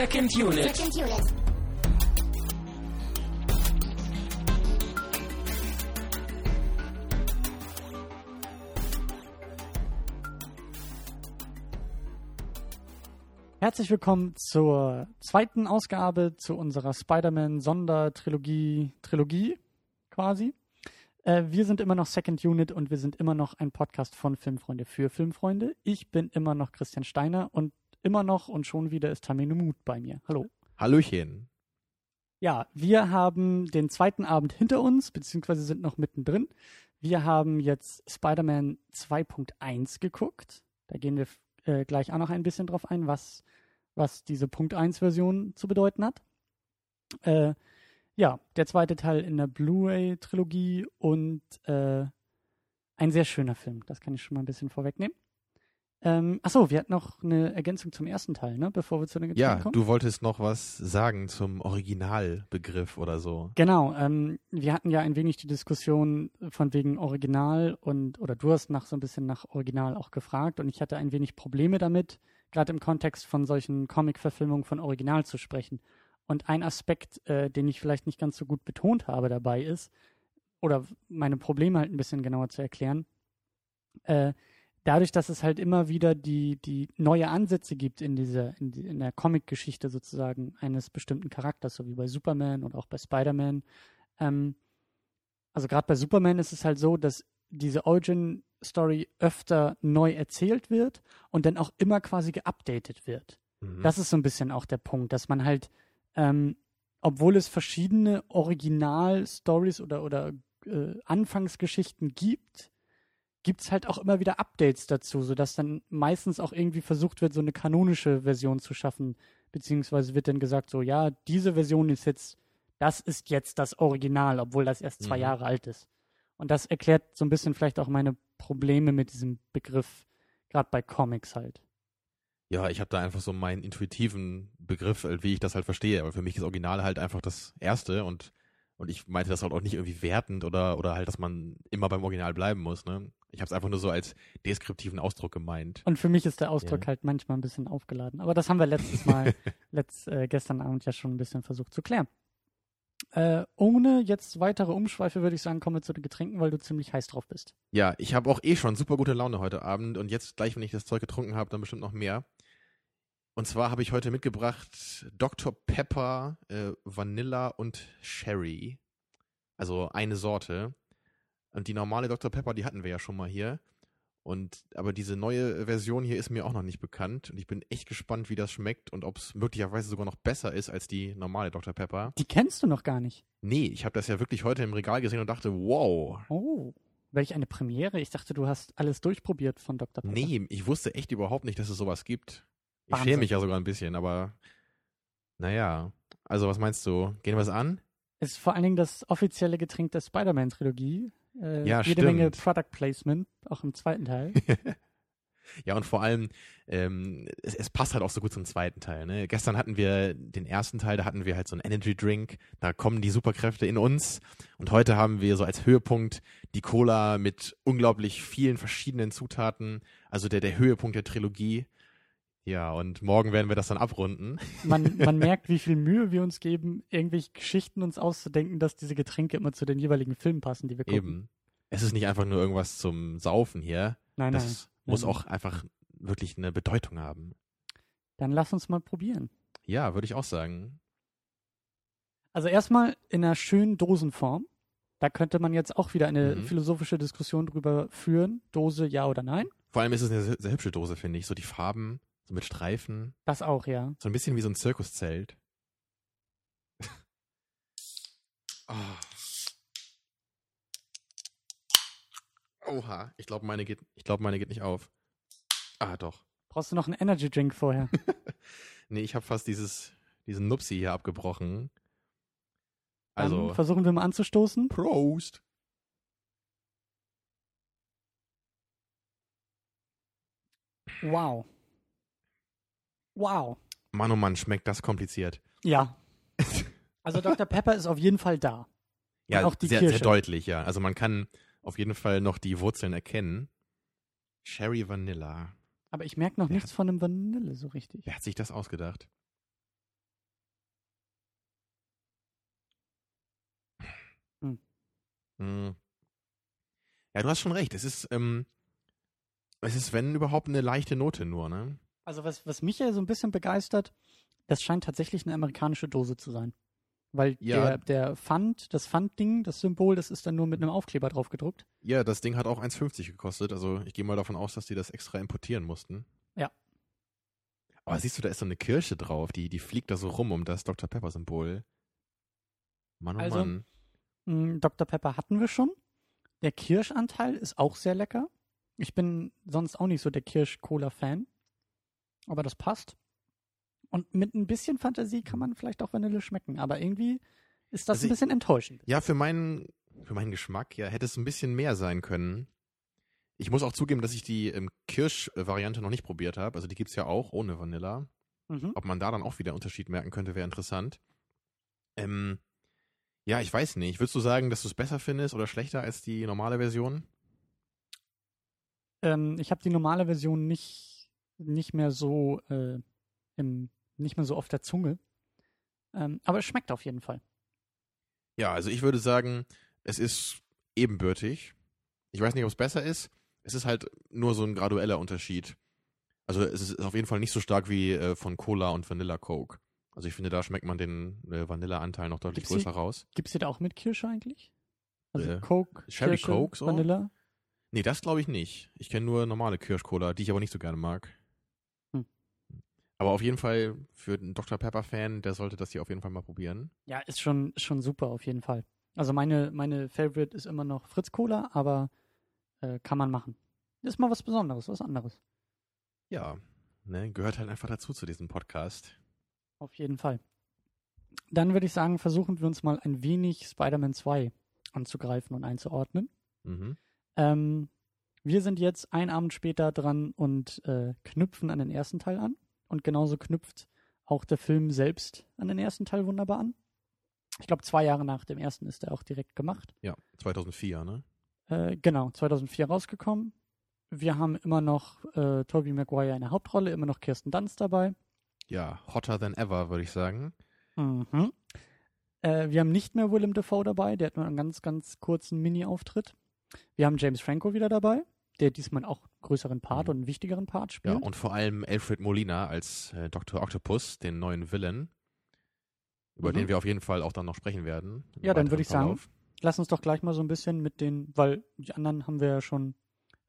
Second Unit. Second Unit. Herzlich willkommen zur zweiten Ausgabe zu unserer Spider-Man-Sondertrilogie, Trilogie quasi. Äh, wir sind immer noch Second Unit und wir sind immer noch ein Podcast von Filmfreunde für Filmfreunde. Ich bin immer noch Christian Steiner und immer noch und schon wieder ist Tamino Mut bei mir. Hallo. Hallöchen. Ja, wir haben den zweiten Abend hinter uns, beziehungsweise sind noch mittendrin. Wir haben jetzt Spider-Man 2.1 geguckt. Da gehen wir äh, gleich auch noch ein bisschen drauf ein, was, was diese Punkt 1-Version zu bedeuten hat. Äh, ja, der zweite Teil in der Blu-ray-Trilogie und äh, ein sehr schöner Film. Das kann ich schon mal ein bisschen vorwegnehmen. Ähm, achso, wir hatten noch eine Ergänzung zum ersten Teil, ne? Bevor wir zu den Getränken Ja, kommen. du wolltest noch was sagen zum Originalbegriff oder so. Genau, ähm, wir hatten ja ein wenig die Diskussion von wegen Original und oder du hast nach so ein bisschen nach Original auch gefragt und ich hatte ein wenig Probleme damit, gerade im Kontext von solchen Comic-Verfilmungen von Original zu sprechen. Und ein Aspekt, äh, den ich vielleicht nicht ganz so gut betont habe dabei ist, oder meine Probleme halt ein bisschen genauer zu erklären, äh, dadurch, dass es halt immer wieder die, die neue Ansätze gibt in dieser, in, die, in der Comic-Geschichte sozusagen eines bestimmten Charakters, so wie bei Superman und auch bei Spider-Man. Ähm, also gerade bei Superman ist es halt so, dass diese Origin-Story öfter neu erzählt wird und dann auch immer quasi geupdatet wird. Mhm. Das ist so ein bisschen auch der Punkt, dass man halt, ähm, obwohl es verschiedene Original-Stories oder, oder äh, Anfangsgeschichten gibt, gibt es halt auch immer wieder Updates dazu, sodass dann meistens auch irgendwie versucht wird, so eine kanonische Version zu schaffen. Beziehungsweise wird dann gesagt, so, ja, diese Version ist jetzt, das ist jetzt das Original, obwohl das erst zwei Mhm. Jahre alt ist. Und das erklärt so ein bisschen vielleicht auch meine Probleme mit diesem Begriff, gerade bei Comics halt. ja, ich habe da einfach so meinen intuitiven Begriff, äh, wie ich das halt verstehe. Aber für mich ist Original halt einfach das Erste und und ich meinte das halt auch nicht irgendwie wertend oder oder halt, dass man immer beim Original bleiben muss. Ne? Ich habe es einfach nur so als deskriptiven Ausdruck gemeint. Und für mich ist der Ausdruck Ja. halt manchmal ein bisschen aufgeladen. Aber das haben wir letztes Mal, letzt, äh, gestern Abend ja schon ein bisschen versucht zu klären. Äh, ohne jetzt weitere Umschweife würde ich sagen, kommen wir zu den Getränken, weil du ziemlich heiß drauf bist. Ja, ich habe auch eh schon super gute Laune heute Abend und jetzt gleich, wenn ich das Zeug getrunken habe, dann bestimmt noch mehr. Und zwar habe ich heute mitgebracht Dr. Pepper, äh, Vanilla und Sherry. Also eine Sorte. Und die normale Dr. Pepper, die hatten wir ja schon mal hier. Und aber diese neue Version hier ist mir auch noch nicht bekannt. Und ich bin echt gespannt, wie das schmeckt und ob es möglicherweise sogar noch besser ist als die normale Dr. Pepper. Die kennst du noch gar nicht. Nee, ich habe das ja wirklich heute im Regal gesehen und dachte, wow, Oh, welch eine Premiere. Ich dachte, du hast alles durchprobiert von Dr. Pepper. Nee, ich wusste echt überhaupt nicht, dass es sowas gibt. Ich Wahnsinn. schäme mich ja sogar ein bisschen, aber naja. Also, was meinst du? Gehen wir es an? Ist vor allen Dingen das offizielle Getränk der Spider-Man-Trilogie. Äh, Ja, jede stimmt. Menge Product Placement, auch im zweiten Teil. ja, und vor allem, ähm, es, es passt halt auch so gut zum zweiten Teil. Ne? Gestern hatten wir den ersten Teil, da hatten wir halt so einen Energy Drink, da kommen die Superkräfte in uns. Und heute haben wir so als Höhepunkt die Cola mit unglaublich vielen verschiedenen Zutaten, also der, der Höhepunkt der Trilogie. Ja, und morgen werden wir das dann abrunden. Man, man merkt, wie viel Mühe wir uns geben, irgendwelche Geschichten uns auszudenken, dass diese Getränke immer zu den jeweiligen Filmen passen, die wir gucken. Eben. Es ist nicht einfach nur irgendwas zum Saufen hier. Nein, nein. Das muss nein. auch einfach wirklich eine Bedeutung haben. Dann lass uns mal probieren. Ja, würde ich auch sagen. Also erstmal in einer schönen Dosenform. Da könnte man jetzt auch wieder eine Mhm. philosophische Diskussion drüber führen. Dose ja oder nein? Vor allem ist es eine sehr, sehr hübsche Dose, finde ich. So die Farben, so mit Streifen. Das auch, ja. So ein bisschen wie so ein Zirkuszelt. oh. Oha, ich glaube, meine, geht- ich glaub, meine geht nicht auf. Ah, doch. Brauchst du noch einen Energy Drink vorher? Nee, ich habe fast dieses, diesen Nupsi hier abgebrochen. Dann Also, versuchen wir mal anzustoßen. Prost. Wow. Wow. Mann, oh Mann, schmeckt das kompliziert. Ja. Also Dr. Pepper ist auf jeden Fall da. Ja, auch die sehr, Kirsche. sehr deutlich, ja. Also man kann auf jeden Fall noch die Wurzeln erkennen. Cherry Vanilla. Aber ich merke noch wer nichts hat, von einem Vanille so richtig. Wer hat sich das ausgedacht? Hm. Hm. Ja, du hast schon recht. Es ist, ähm, es ist, wenn überhaupt, eine leichte Note nur, ne? Also was, was mich ja so ein bisschen begeistert, das scheint tatsächlich eine amerikanische Dose zu sein. Weil Ja. der, der Pfand, das Pfandding, das Symbol, das ist dann nur mit einem Aufkleber drauf gedruckt. Ja, das Ding hat auch 1,50 gekostet. Also ich gehe mal davon aus, dass die das extra importieren mussten. Ja. Aber siehst du, da ist so eine Kirsche drauf, die, die fliegt da so rum um das Dr. Pepper-Symbol. Mann, oh Also, Mann. Mm, Dr. Pepper hatten wir schon. Der Kirschanteil ist auch sehr lecker. Ich bin sonst auch nicht so der Kirsch-Cola-Fan. Aber das passt. Und mit ein bisschen Fantasie kann man vielleicht auch Vanille schmecken. Aber irgendwie ist das Also ein bisschen enttäuschend. Ja, für meinen, für meinen Geschmack, ja, hätte es ein bisschen mehr sein können. Ich muss auch zugeben, dass ich die ähm, Kirsch-Variante noch nicht probiert habe. Also die gibt's ja auch ohne Vanilla. Mhm. Ob man da dann auch wieder einen Unterschied merken könnte, wäre interessant. Ähm, ja, ich weiß nicht. Würdest du sagen, dass du es besser findest oder schlechter als die normale Version? Ähm, ich habe die normale Version nicht, nicht mehr so äh, im, nicht mehr so auf der Zunge. Ähm, aber es schmeckt auf jeden Fall. Ja, also ich würde sagen, es ist ebenbürtig. Ich weiß nicht, ob es besser ist. Es ist halt nur so ein gradueller Unterschied. Also es ist auf jeden Fall nicht so stark wie äh, von Cola und Vanilla Coke. Also ich finde, da schmeckt man den äh, Vanilla-Anteil noch deutlich Gibt's die- größer raus. Gibt's die da auch mit Kirsche eigentlich? Also Äh, Coke, Sherry Kirsche, Coke so? Vanilla? Nee, das glaube ich nicht. Ich kenne nur normale Kirschcola, die ich aber nicht so gerne mag. Aber auf jeden Fall für einen Dr. Pepper-Fan, der sollte das hier auf jeden Fall mal probieren. Ja, ist schon, schon super auf jeden Fall. Also meine, meine Favorite ist immer noch Fritz Cola, aber äh, kann man machen. Ist mal was Besonderes, was anderes. Ja, ne, gehört halt einfach dazu zu diesem Podcast. Auf jeden Fall. Dann würde ich sagen, versuchen wir uns mal ein wenig Spider-Man 2 anzugreifen und einzuordnen. Mhm. Ähm, wir sind jetzt ein Abend später dran und äh, knüpfen an den ersten Teil an. Und genauso knüpft auch der Film selbst an den ersten Teil wunderbar an. Ich glaube, zwei Jahre nach dem ersten ist er auch direkt gemacht. Ja, 2004, ne? Äh, genau, 2004 rausgekommen. Wir haben immer noch äh, Tobey Maguire in der Hauptrolle, immer noch Kirsten Dunst dabei. Ja, hotter than ever, würde ich sagen. Mhm. Äh, wir haben nicht mehr Willem Dafoe dabei, der hat nur einen ganz, ganz kurzen Mini-Auftritt. Wir haben James Franco wieder dabei, der diesmal auch einen größeren Part Mhm. und einen wichtigeren Part Ja, spielt. und vor allem Alfred Molina als äh, Dr. Octopus, den neuen Villain, über Mhm. den wir auf jeden Fall auch dann noch sprechen werden. Ja, dann würde ich sagen, Verlauf. Lass uns doch gleich mal so ein bisschen mit den, weil die anderen haben wir ja schon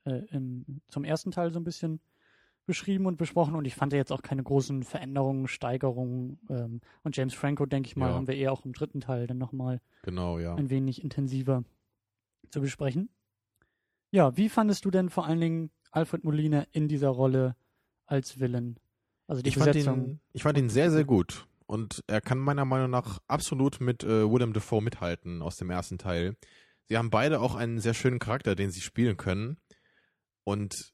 äh, im, zum ersten Teil so ein bisschen beschrieben und besprochen und ich fand ja jetzt auch keine großen Veränderungen, Steigerungen ähm, und James Franco, denke ich mal, Ja. haben wir eher auch im dritten Teil dann nochmal Genau, ja. ein wenig intensiver zu besprechen. Ja, wie fandest du denn vor allen Dingen Alfred Molina in dieser Rolle als Villain? Also die Ich fand, ihn, ich fand ihn sehr, sehr gut. Und er kann meiner Meinung nach absolut mit äh, Willem Dafoe mithalten aus dem ersten Teil. Sie haben beide auch einen sehr schönen Charakter, den sie spielen können. Und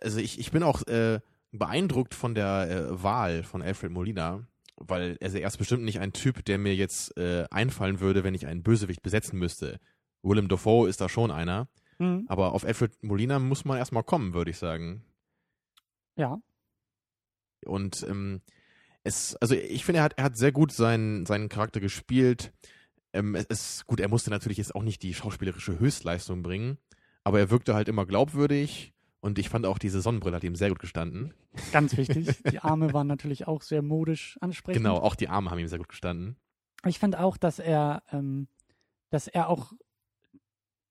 also ich, ich bin auch äh, beeindruckt von der äh, Wahl von Alfred Molina, weil also er ist bestimmt nicht ein Typ, der mir jetzt äh, einfallen würde, wenn ich einen Bösewicht besetzen müsste. Willem Dafoe ist da schon einer, Hm, aber auf Alfred Molina muss man erstmal kommen, würde ich sagen. ja, Und ähm, es, also ich finde, er hat, er hat sehr gut seinen, seinen Charakter gespielt. Ähm, es ist gut, er musste natürlich jetzt auch nicht die schauspielerische Höchstleistung bringen, aber er wirkte halt immer glaubwürdig und ich fand auch diese Sonnenbrille hat ihm sehr gut gestanden. ganz wichtig. die Arme waren natürlich auch sehr modisch ansprechend. Genau, auch die Arme haben ihm sehr gut gestanden. Ich finde auch, dass er, ähm, dass er auch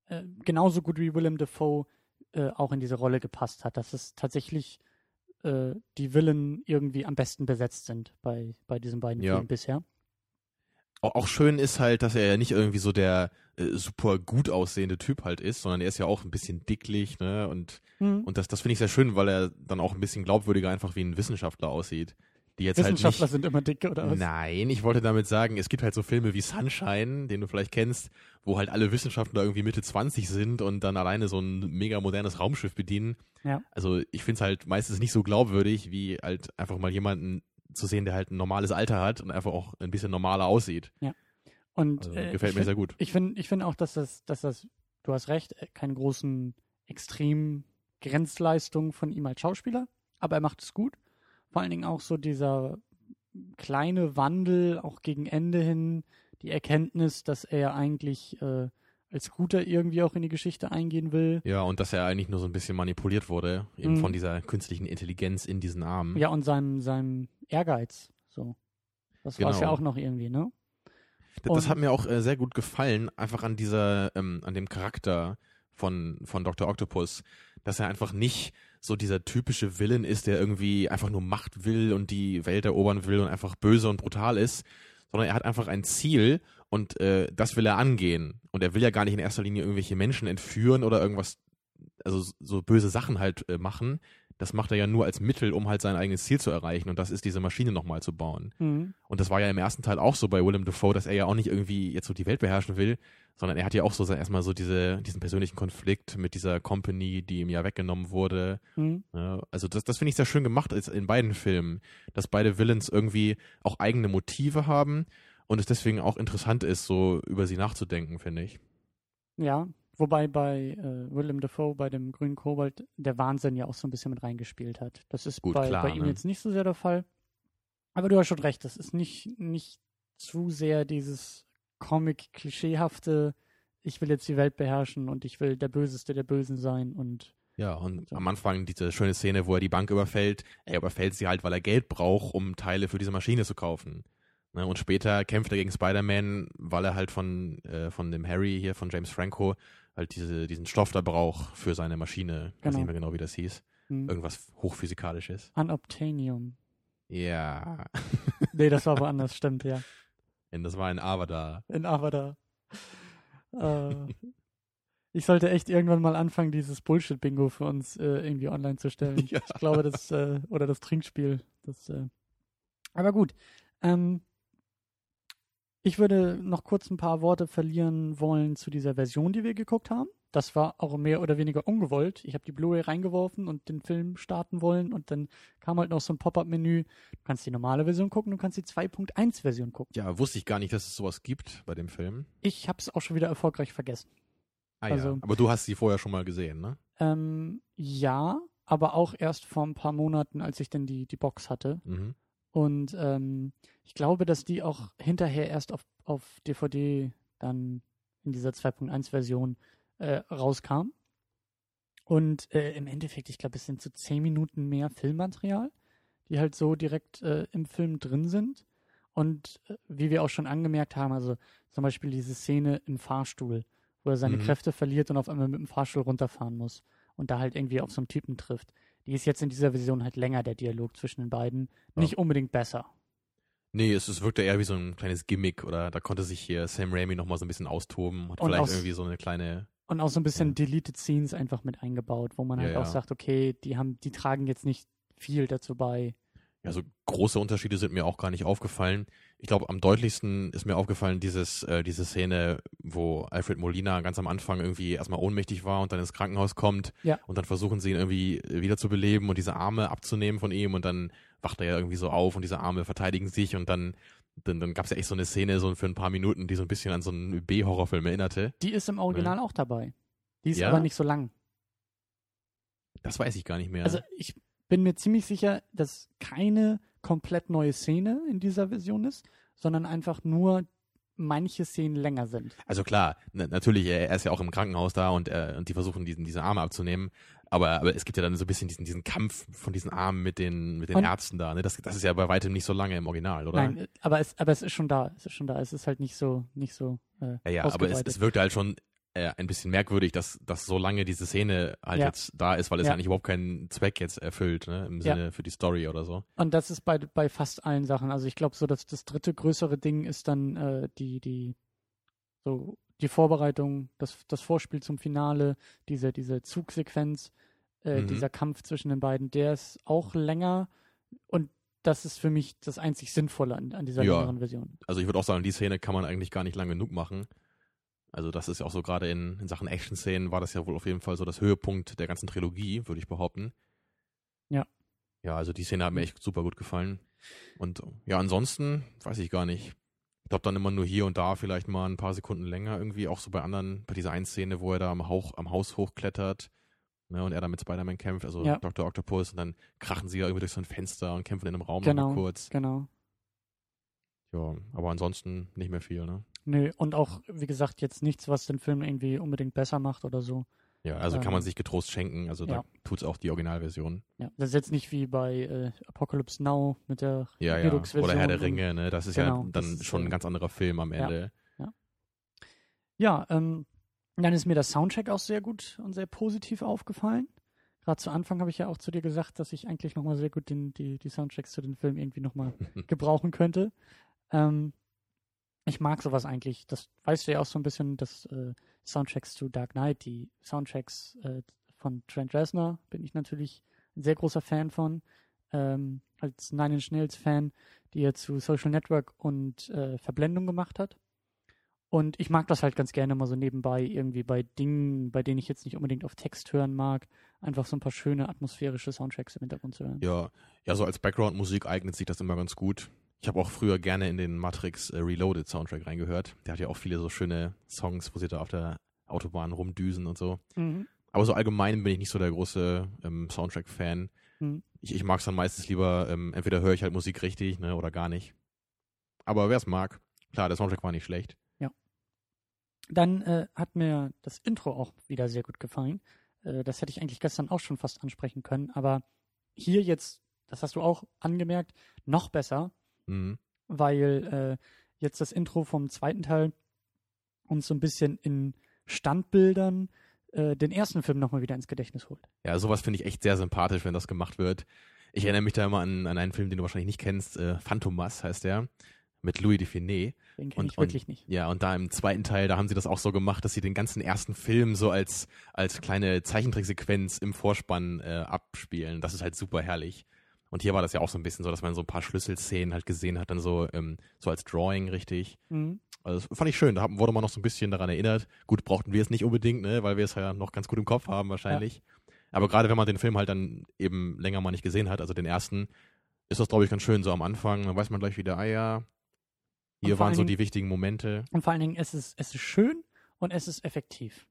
äh, genauso gut wie Willem Dafoe äh, auch in diese Rolle gepasst hat. Dass es tatsächlich äh, die Villain irgendwie am besten besetzt sind bei, bei diesen beiden Ja. Filmen bisher. Auch, schön ist halt, dass er ja nicht irgendwie so der äh, super gut aussehende Typ halt ist, sondern er ist ja auch ein bisschen dicklich, ne? Und, Hm. und das, das finde ich sehr schön, weil er dann auch ein bisschen glaubwürdiger einfach wie ein Wissenschaftler aussieht. Die jetzt halt nicht, Wissenschaftler sind immer dicke oder was? Nein, ich wollte damit sagen, es gibt halt so Filme wie Sunshine, den du vielleicht kennst, wo halt alle Wissenschaftler irgendwie Mitte 20 sind und dann alleine so ein mega modernes Raumschiff bedienen. Ja. Also ich finde es halt meistens nicht so glaubwürdig, wie halt einfach mal jemanden zu sehen, der halt ein normales Alter hat und einfach auch ein bisschen normaler aussieht. Und Also äh, gefällt mir find- sehr gut. Ich finde ich find auch, dass das, dass das, du hast recht, äh, keine großen extremen Grenzleistungen von ihm als Schauspieler, aber er macht es gut. Vor allen Dingen auch so dieser kleine Wandel, auch gegen Ende hin, die Erkenntnis, dass er eigentlich äh, als Guter irgendwie auch in die Geschichte eingehen will. Ja, und dass er eigentlich nur so ein bisschen manipuliert wurde, eben Mhm. von dieser künstlichen Intelligenz in diesen Armen. Ja, und seinem, seinem Ehrgeiz. So. Das war es Genau. ja auch noch irgendwie, ne? Das, das hat mir auch äh, sehr gut gefallen, einfach an dieser, ähm, an dem Charakter von, von Dr. Octopus, dass er einfach nicht so dieser typische Villain ist, der irgendwie einfach nur Macht will und die Welt erobern will und einfach böse und brutal ist, sondern er hat einfach ein Ziel und äh, das will er angehen. Und er will ja gar nicht in erster Linie irgendwelche Menschen entführen oder irgendwas, also so böse Sachen halt äh, machen. Das macht er ja nur als Mittel, um halt sein eigenes Ziel zu erreichen und das ist diese Maschine nochmal zu bauen. Mhm. Und das war ja im ersten Teil auch so bei Willem Dafoe, dass er ja auch nicht irgendwie jetzt so die Welt beherrschen will, sondern er hat ja auch so erstmal so diese, diesen persönlichen Konflikt mit dieser Company, die ihm ja weggenommen wurde. Mhm. Also das, das finde ich sehr schön gemacht in beiden Filmen, dass beide Villains irgendwie auch eigene Motive haben und es deswegen auch interessant ist, so über sie nachzudenken, finde ich. Ja, wobei bei äh, Willem Dafoe, bei dem grünen Kobold, der Wahnsinn ja auch so ein bisschen mit reingespielt hat. Das ist Gut, bei, klar, bei ihm ne? jetzt nicht so sehr der Fall. Aber du hast schon recht, das ist nicht, nicht zu sehr dieses Comic-Klischeehafte, ich will jetzt die Welt beherrschen und ich will der Böseste der Bösen sein und Ja, und So. am Anfang diese schöne Szene, wo er die Bank überfällt. Er überfällt sie halt, weil er Geld braucht, um Teile für diese Maschine zu kaufen. Ne, und später kämpft er gegen Spider-Man, weil er halt von, äh, von dem Harry hier, von James Franco, halt diese, diesen Stoff da braucht für seine Maschine. Ich weiß Genau. nicht mehr genau, wie das hieß. hm, Irgendwas Hochphysikalisches. Unobtainium. Ja. Nee, das war woanders, stimmt, ja. Und das war ein Avada. In Avada. Äh, ich sollte echt irgendwann mal anfangen, dieses Bullshit-Bingo für uns äh, irgendwie online zu stellen. Ja. Ich glaube, das, äh, oder das Trinkspiel. Das, äh, aber gut. Ähm, ich würde noch kurz ein paar Worte verlieren wollen zu dieser Version, die wir geguckt haben. Das war auch mehr oder weniger ungewollt. Ich habe die Blu-ray reingeworfen und den Film starten wollen und dann kam halt noch so ein Pop-up-Menü. Du kannst die normale Version gucken, du kannst die 2.1-Version gucken. Ja, wusste ich gar nicht, dass es sowas gibt bei dem Film. Ich habe es auch schon wieder erfolgreich vergessen. Ah Also- ja. Aber du hast sie vorher schon mal gesehen, ne? Ähm, ja, aber auch erst vor ein paar Monaten, als ich dann die, die Box hatte. Mhm. Und ähm, ich glaube, dass die auch hinterher erst auf, auf DVD dann in dieser 2.1-Version äh, rauskam. Und äh, im Endeffekt, ich glaube, es sind so 10 Minuten mehr Filmmaterial, die halt so direkt äh, im Film drin sind. Und äh, wie wir auch schon angemerkt haben, also zum Beispiel diese Szene im Fahrstuhl, wo er seine Mhm. Kräfte verliert und auf einmal mit dem Fahrstuhl runterfahren muss und da halt irgendwie auf so einen Typen trifft. Die ist jetzt in dieser Version halt länger, der Dialog zwischen den beiden. Ja. Nicht unbedingt besser. Nee, es, es wirkte eher wie so ein kleines Gimmick oder da konnte sich hier Sam Raimi nochmal so ein bisschen austoben, hat Und vielleicht aus- irgendwie so eine kleine, Und auch so ein bisschen Ja. Deleted Scenes einfach mit eingebaut, wo man Ja, halt auch ja. sagt, okay, die haben, die tragen jetzt nicht viel dazu bei. Ja, so große Unterschiede sind mir auch gar nicht aufgefallen. Ich glaube, am deutlichsten ist mir aufgefallen dieses, äh, diese Szene, wo Alfred Molina ganz am Anfang irgendwie erstmal ohnmächtig war und dann ins Krankenhaus kommt Ja. und dann versuchen sie ihn irgendwie wiederzubeleben und diese Arme abzunehmen von ihm und dann wacht er ja irgendwie so auf und diese Arme verteidigen sich und dann dann, dann gab es ja echt so eine Szene so für ein paar Minuten, die so ein bisschen an so einen B-Horrorfilm erinnerte. Die ist im Original auch dabei. Die ist Ja? aber nicht so lang. Das weiß ich gar nicht mehr. Also ich bin mir ziemlich sicher, dass keine komplett neue Szene in dieser Version ist, sondern einfach nur manche Szenen länger sind. Also klar, na, natürlich, er, er ist ja auch im Krankenhaus da und, äh, und die versuchen, diesen, diese Arme abzunehmen. Aber, aber es gibt ja dann so ein bisschen diesen, diesen Kampf von diesen Armen mit den, mit den Und- Ärzten da. Ne? Das, das ist ja bei weitem nicht so lange im Original, oder? Nein, äh, aber es, aber es ist schon da. Es ist schon da. Es ist halt nicht so, nicht so. Äh, ja, ja, aber es, es wirkte halt schon äh, ein bisschen merkwürdig, dass, dass so lange diese Szene halt Ja. jetzt da ist, weil es Ja. eigentlich überhaupt keinen Zweck jetzt erfüllt, ne? Im Ja. Sinne für die Story oder so. Und das ist bei, bei fast allen Sachen. Also ich glaube, so dass das dritte größere Ding ist dann äh, die, die, so die Vorbereitung, das, das Vorspiel zum Finale, diese, diese Zugsequenz, äh, Mhm. dieser Kampf zwischen den beiden, der ist auch länger und das ist für mich das einzig Sinnvolle an, an dieser Ja. längeren Version. Also ich würde auch sagen, die Szene kann man eigentlich gar nicht lang genug machen. Also das ist ja auch so gerade in, in Sachen Action-Szenen war das ja wohl auf jeden Fall so das Höhepunkt der ganzen Trilogie, würde ich behaupten. Ja. Ja, also die Szene hat mir echt super gut gefallen. Und ja, ansonsten weiß ich gar nicht. Ich glaube dann immer nur hier und da vielleicht mal ein paar Sekunden länger irgendwie, auch so bei anderen, bei dieser einen Szene, wo er da am, Hauch, am Haus hochklettert ne, und er da mit Spider-Man kämpft, also Ja. Dr. Octopus und dann krachen sie ja irgendwie durch so ein Fenster und kämpfen in einem Raum Genau. kurz. Genau. Ja, aber ansonsten nicht mehr viel, ne? Nö, und auch, wie gesagt, jetzt nichts, was den Film irgendwie unbedingt besser macht oder so. Ja, also kann Ähm, man sich getrost schenken. Also ja. da tut's auch die Originalversion. Ja, das ist jetzt nicht wie bei äh, Apocalypse Now mit der Ja, ja. Oder Herr der Ringe, ne? Das ist Genau, ja dann schon äh, ein ganz anderer Film am ja. Ende. Ja, ähm, dann ist mir der Soundtrack auch sehr gut und sehr positiv aufgefallen. Gerade zu Anfang habe ich ja auch zu dir gesagt, dass ich eigentlich nochmal sehr gut den, die, die Soundtracks zu den Filmen irgendwie nochmal gebrauchen könnte. Ähm, ich mag sowas eigentlich. Das weißt du ja auch so ein bisschen, dass äh, Soundtracks zu Dark Knight, die Soundtracks äh, von Trent Reznor, bin ich natürlich ein sehr großer Fan von. Ähm, als Nine Inch Nails Fan, die er zu Social Network und äh, Verblendung gemacht hat. Und ich mag das halt ganz gerne mal so nebenbei irgendwie bei Dingen, bei denen ich jetzt nicht unbedingt auf Text hören mag, einfach so ein paar schöne atmosphärische Soundtracks im Hintergrund zu hören. Ja, ja, so als Background-Musik eignet sich das immer ganz gut. Ich habe auch früher gerne in den Matrix äh, Reloaded Soundtrack reingehört. Der hat ja auch viele so schöne Songs, wo sie da auf der Autobahn rumdüsen und so. Mhm. Aber so allgemein bin ich nicht so der große ähm, Soundtrack-Fan. Mhm. Ich, ich mag es dann meistens lieber, ähm, entweder höre ich halt Musik richtig, ne, oder gar nicht. Aber wer es mag, klar, der Soundtrack war nicht schlecht. Dann äh, hat mir das Intro auch wieder sehr gut gefallen. Äh, das hätte ich eigentlich gestern auch schon fast ansprechen können, aber hier jetzt, das hast du auch angemerkt, noch besser, Mhm. weil äh, jetzt das Intro vom zweiten Teil uns so ein bisschen in Standbildern äh, den ersten Film nochmal wieder ins Gedächtnis holt. Ja, sowas finde ich echt sehr sympathisch, wenn das gemacht wird. Ich erinnere mich da immer an, an einen Film, den du wahrscheinlich nicht kennst. Äh, Phantomas heißt der. Mit Louis Define. Den kenne Und- ich wirklich nicht. Ja, und da im zweiten Teil, da haben sie das auch so gemacht, dass sie den ganzen ersten Film so als, als kleine Zeichentricksequenz im Vorspann äh, abspielen. Das ist halt super herrlich. Und hier war das ja auch so ein bisschen so, dass man so ein paar Schlüsselszenen halt gesehen hat, dann so, ähm, so als Drawing richtig. Mhm. Also das fand ich schön, da wurde man noch so ein bisschen daran erinnert. Gut, brauchten wir es nicht unbedingt, ne, weil wir es ja noch ganz gut im Kopf haben wahrscheinlich. Aber gerade wenn man den Film halt dann eben länger mal nicht gesehen hat, also den ersten, ist das, glaube ich, ganz schön so am Anfang. Dann weiß man gleich wieder, ah ja, hier waren so die wichtigen Momente. Und vor allen Dingen, es ist, es ist schön und es ist effektiv.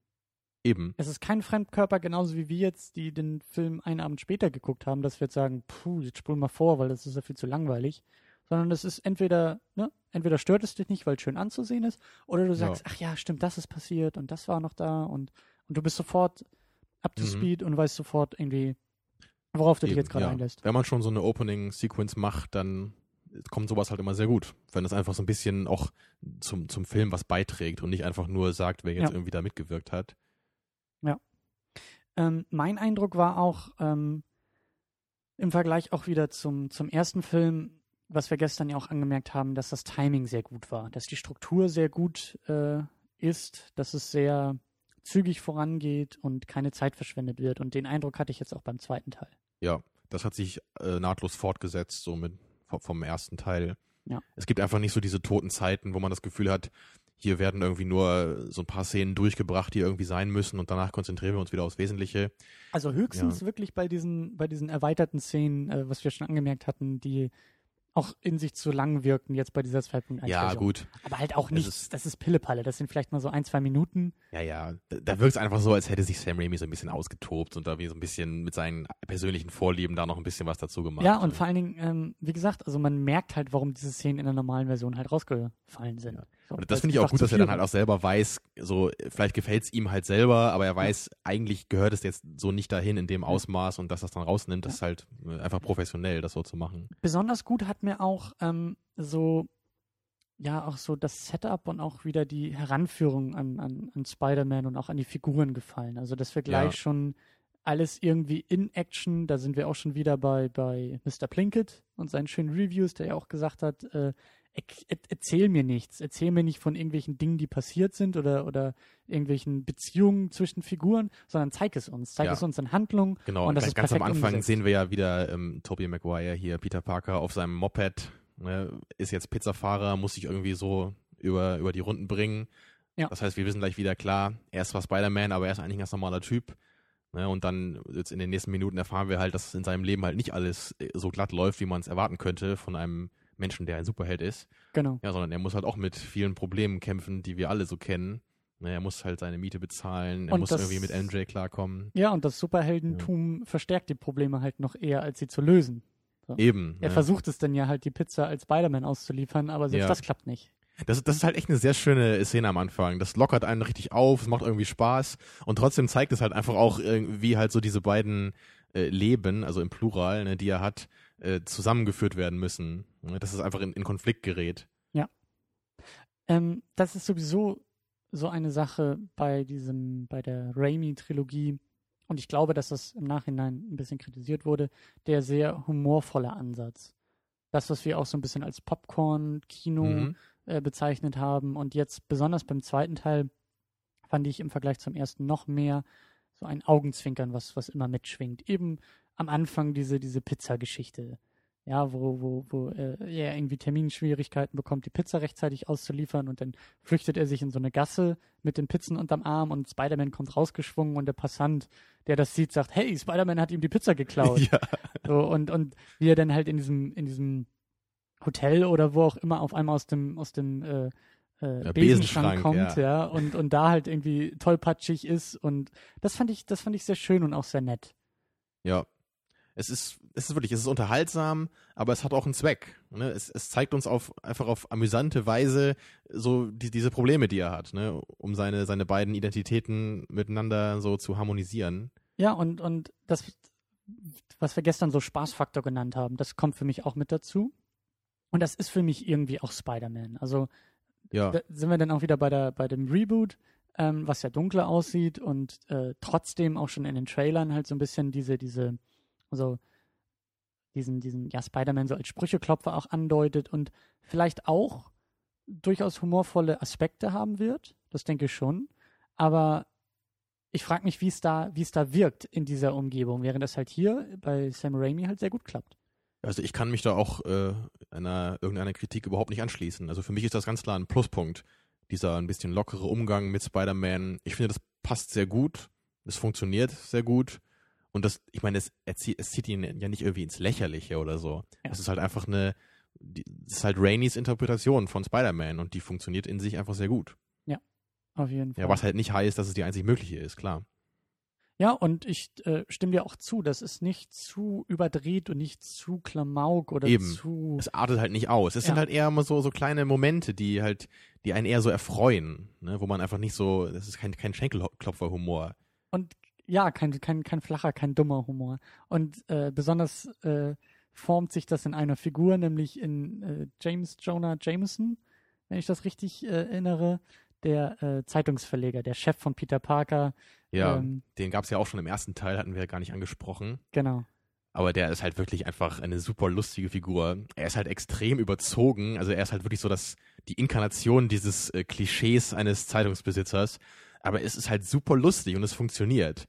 Eben. Es ist kein Fremdkörper, genauso wie wir jetzt, die den Film einen Abend später geguckt haben, dass wir jetzt sagen, puh, jetzt spulen wir vor, weil das ist ja viel zu langweilig. Sondern es ist entweder, ne, entweder stört es dich nicht, weil es schön anzusehen ist, oder du sagst, ach ja, stimmt, das ist passiert und das war noch da und, und du bist sofort up to Mhm. speed und weißt sofort irgendwie, worauf du dich Eben, jetzt gerade ja. einlässt. Wenn man schon so eine Opening-Sequence macht, dann kommt sowas halt immer sehr gut. Wenn es einfach so ein bisschen auch zum, zum Film was beiträgt und nicht einfach nur sagt, wer jetzt Ja. irgendwie da mitgewirkt hat. Ähm, mein Eindruck war auch ähm, im Vergleich auch wieder zum, zum ersten Film, was wir gestern ja auch angemerkt haben, dass das Timing sehr gut war, dass die Struktur sehr gut äh, ist, dass es sehr zügig vorangeht und keine Zeit verschwendet wird. Und den Eindruck hatte ich jetzt auch beim zweiten Teil. Ja, das hat sich äh, nahtlos fortgesetzt, so mit vom, vom ersten Teil. Ja. Es gibt einfach nicht so diese toten Zeiten, wo man das Gefühl hat, hier werden irgendwie nur so ein paar Szenen durchgebracht, die irgendwie sein müssen und danach konzentrieren wir uns wieder aufs Wesentliche. Also höchstens wirklich bei diesen, bei diesen erweiterten Szenen, äh, was wir schon angemerkt hatten, die auch in sich zu lang wirkten, jetzt bei dieser 2.1 Ja, gut. Aber halt auch Es nicht, ist- das ist Pillepalle, das sind vielleicht mal so ein, zwei Minuten. Ja, ja. Da, da wirkt es einfach so, als hätte sich Sam Raimi so ein bisschen ausgetobt und da wie so ein bisschen mit seinen persönlichen Vorlieben da noch ein bisschen was dazu gemacht. Ja, und vor allen Dingen, ähm, wie gesagt, also man merkt halt, warum diese Szenen in der normalen Version halt rausgefallen sind. Ja. Und das finde ich auch gut, dass er dann halt auch selber weiß, so, vielleicht gefällt es ihm halt selber, aber er weiß, eigentlich gehört es jetzt so nicht dahin in dem Ausmaß und dass das dann rausnimmt, das ist halt äh, einfach professionell, das so zu machen. Besonders gut hat mir auch ähm, so, ja, auch so das Setup und auch wieder die Heranführung an, an, an Spider-Man und auch an die Figuren gefallen. Also, dass wir gleich Ja. schon alles irgendwie in Action, da sind wir auch schon wieder bei, bei Mr. Plinkett und seinen schönen Reviews, der ja auch gesagt hat, äh, erzähl mir nichts, erzähl mir nicht von irgendwelchen Dingen, die passiert sind oder, oder irgendwelchen Beziehungen zwischen Figuren, sondern zeig es uns, zeig Ja. es uns in Handlung. Genau, Und das ist ganz am Anfang umgesetzt. sehen wir ja wieder ähm, Tobey Maguire hier, Peter Parker auf seinem Moped, ne, ist jetzt Pizzafahrer, muss sich irgendwie so über, über die Runden bringen. Ja. Das heißt, wir wissen gleich wieder, klar, er ist zwar Spider-Man, aber er ist eigentlich ein ganz normaler Typ. Ne, und dann jetzt in den nächsten Minuten erfahren wir halt, dass in seinem Leben halt nicht alles äh, so glatt läuft, wie man es erwarten könnte von einem Menschen, der ein Superheld ist. Genau. Ja, sondern er muss halt auch mit vielen Problemen kämpfen, die wir alle so kennen. Ne, er muss halt seine Miete bezahlen, er Und muss das- irgendwie mit MJ klarkommen. Ja, und das Superheldentum verstärkt die Probleme halt noch eher, als sie zu lösen. So. Eben. Er ne? versucht es dann ja halt, die Pizza als Spider-Man auszuliefern, aber selbst Ja. das klappt nicht. Das, das ist halt echt eine sehr schöne Szene am Anfang. Das lockert einen richtig auf, es macht irgendwie Spaß und trotzdem zeigt es halt einfach auch irgendwie halt so diese beiden äh, Leben, also im Plural, ne, die er hat, äh, zusammengeführt werden müssen. Ne, dass es einfach in, in Konflikt gerät. Ähm, das ist sowieso so eine Sache bei diesem, bei der Raimi-Trilogie, und ich glaube, dass das im Nachhinein ein bisschen kritisiert wurde, der sehr humorvolle Ansatz. Das, was wir auch so ein bisschen als Popcorn-Kino Mhm. äh, bezeichnet haben. Und jetzt besonders beim zweiten Teil fand ich im Vergleich zum ersten noch mehr so ein Augenzwinkern, was, was immer mitschwingt. Eben am Anfang diese, diese Pizza-Geschichte. Ja, wo, wo, wo äh, er irgendwie Terminschwierigkeiten bekommt, die Pizza rechtzeitig auszuliefern und dann flüchtet er sich in so eine Gasse mit den Pizzen unterm Arm und Spider-Man kommt rausgeschwungen und der Passant, der das sieht, sagt, hey, Spider-Man hat ihm die Pizza geklaut. ja. So, und, und wie er dann halt in diesem, in diesem Hotel oder wo auch immer auf einmal aus dem, aus dem äh, äh, Ja, Besenschrank Besenschrank, kommt, ja. ja, und, und da halt irgendwie tollpatschig ist. Und das fand ich, das fand ich sehr schön und auch sehr nett. Ja. Es ist, es ist wirklich, es ist unterhaltsam, aber es hat auch einen Zweck. Ne? Es, es zeigt uns auf, einfach auf amüsante Weise so die, diese Probleme, die er hat, ne? um seine, seine beiden Identitäten miteinander so zu harmonisieren. Ja, und, und das, was wir gestern so Spaßfaktor genannt haben, das kommt für mich auch mit dazu. Und das ist für mich irgendwie auch Spider-Man. Also Ja. sind wir dann auch wieder bei, der, bei dem Reboot, ähm, was ja dunkler aussieht und äh, trotzdem auch schon in den Trailern halt so ein bisschen diese, diese, also diesen, diesen, ja, Spider-Man so als Sprücheklopfer auch andeutet und vielleicht auch durchaus humorvolle Aspekte haben wird. Das denke ich schon. Aber ich frage mich, wie es da, es da wirkt in dieser Umgebung, während das halt hier bei Sam Raimi halt sehr gut klappt. Also ich kann mich da auch äh, einer irgendeiner Kritik überhaupt nicht anschließen. Also für mich ist das ganz klar ein Pluspunkt. Dieser ein bisschen lockere Umgang mit Spider-Man. Ich finde, das passt sehr gut. Es funktioniert sehr gut. Und das, ich meine, es, zieht, es zieht ihn ja nicht irgendwie ins Lächerliche oder so. Ja. Es ist halt einfach eine, es ist halt Raineys Interpretation von Spider-Man und die funktioniert in sich einfach sehr gut. Auf jeden Fall. Ja, was halt nicht heißt, dass es die einzig mögliche ist, klar. Ja, und ich äh, stimme dir auch zu, das ist nicht zu überdreht und nicht zu Klamauk oder Eben. zu. Es artet halt nicht aus. Es sind Ja. halt eher immer so, so kleine Momente, die halt, die einen eher so erfreuen, ne? wo man einfach nicht so, das ist kein, kein Schenkelklopfer-Humor. Und ja, kein, kein, kein flacher, kein dummer Humor. Und äh, besonders äh, formt sich das in einer Figur, nämlich in äh, James Jonah Jameson, wenn ich das richtig äh, erinnere, der äh, Zeitungsverleger, der Chef von Peter Parker. Ja, Ähm, den gab es ja auch schon im ersten Teil, hatten wir ja gar nicht angesprochen. genau. Aber der ist halt wirklich einfach eine super lustige Figur. Er ist halt extrem überzogen. Also er ist halt wirklich so das, die Inkarnation dieses äh, Klischees eines Zeitungsbesitzers. Aber es ist halt super lustig und es funktioniert.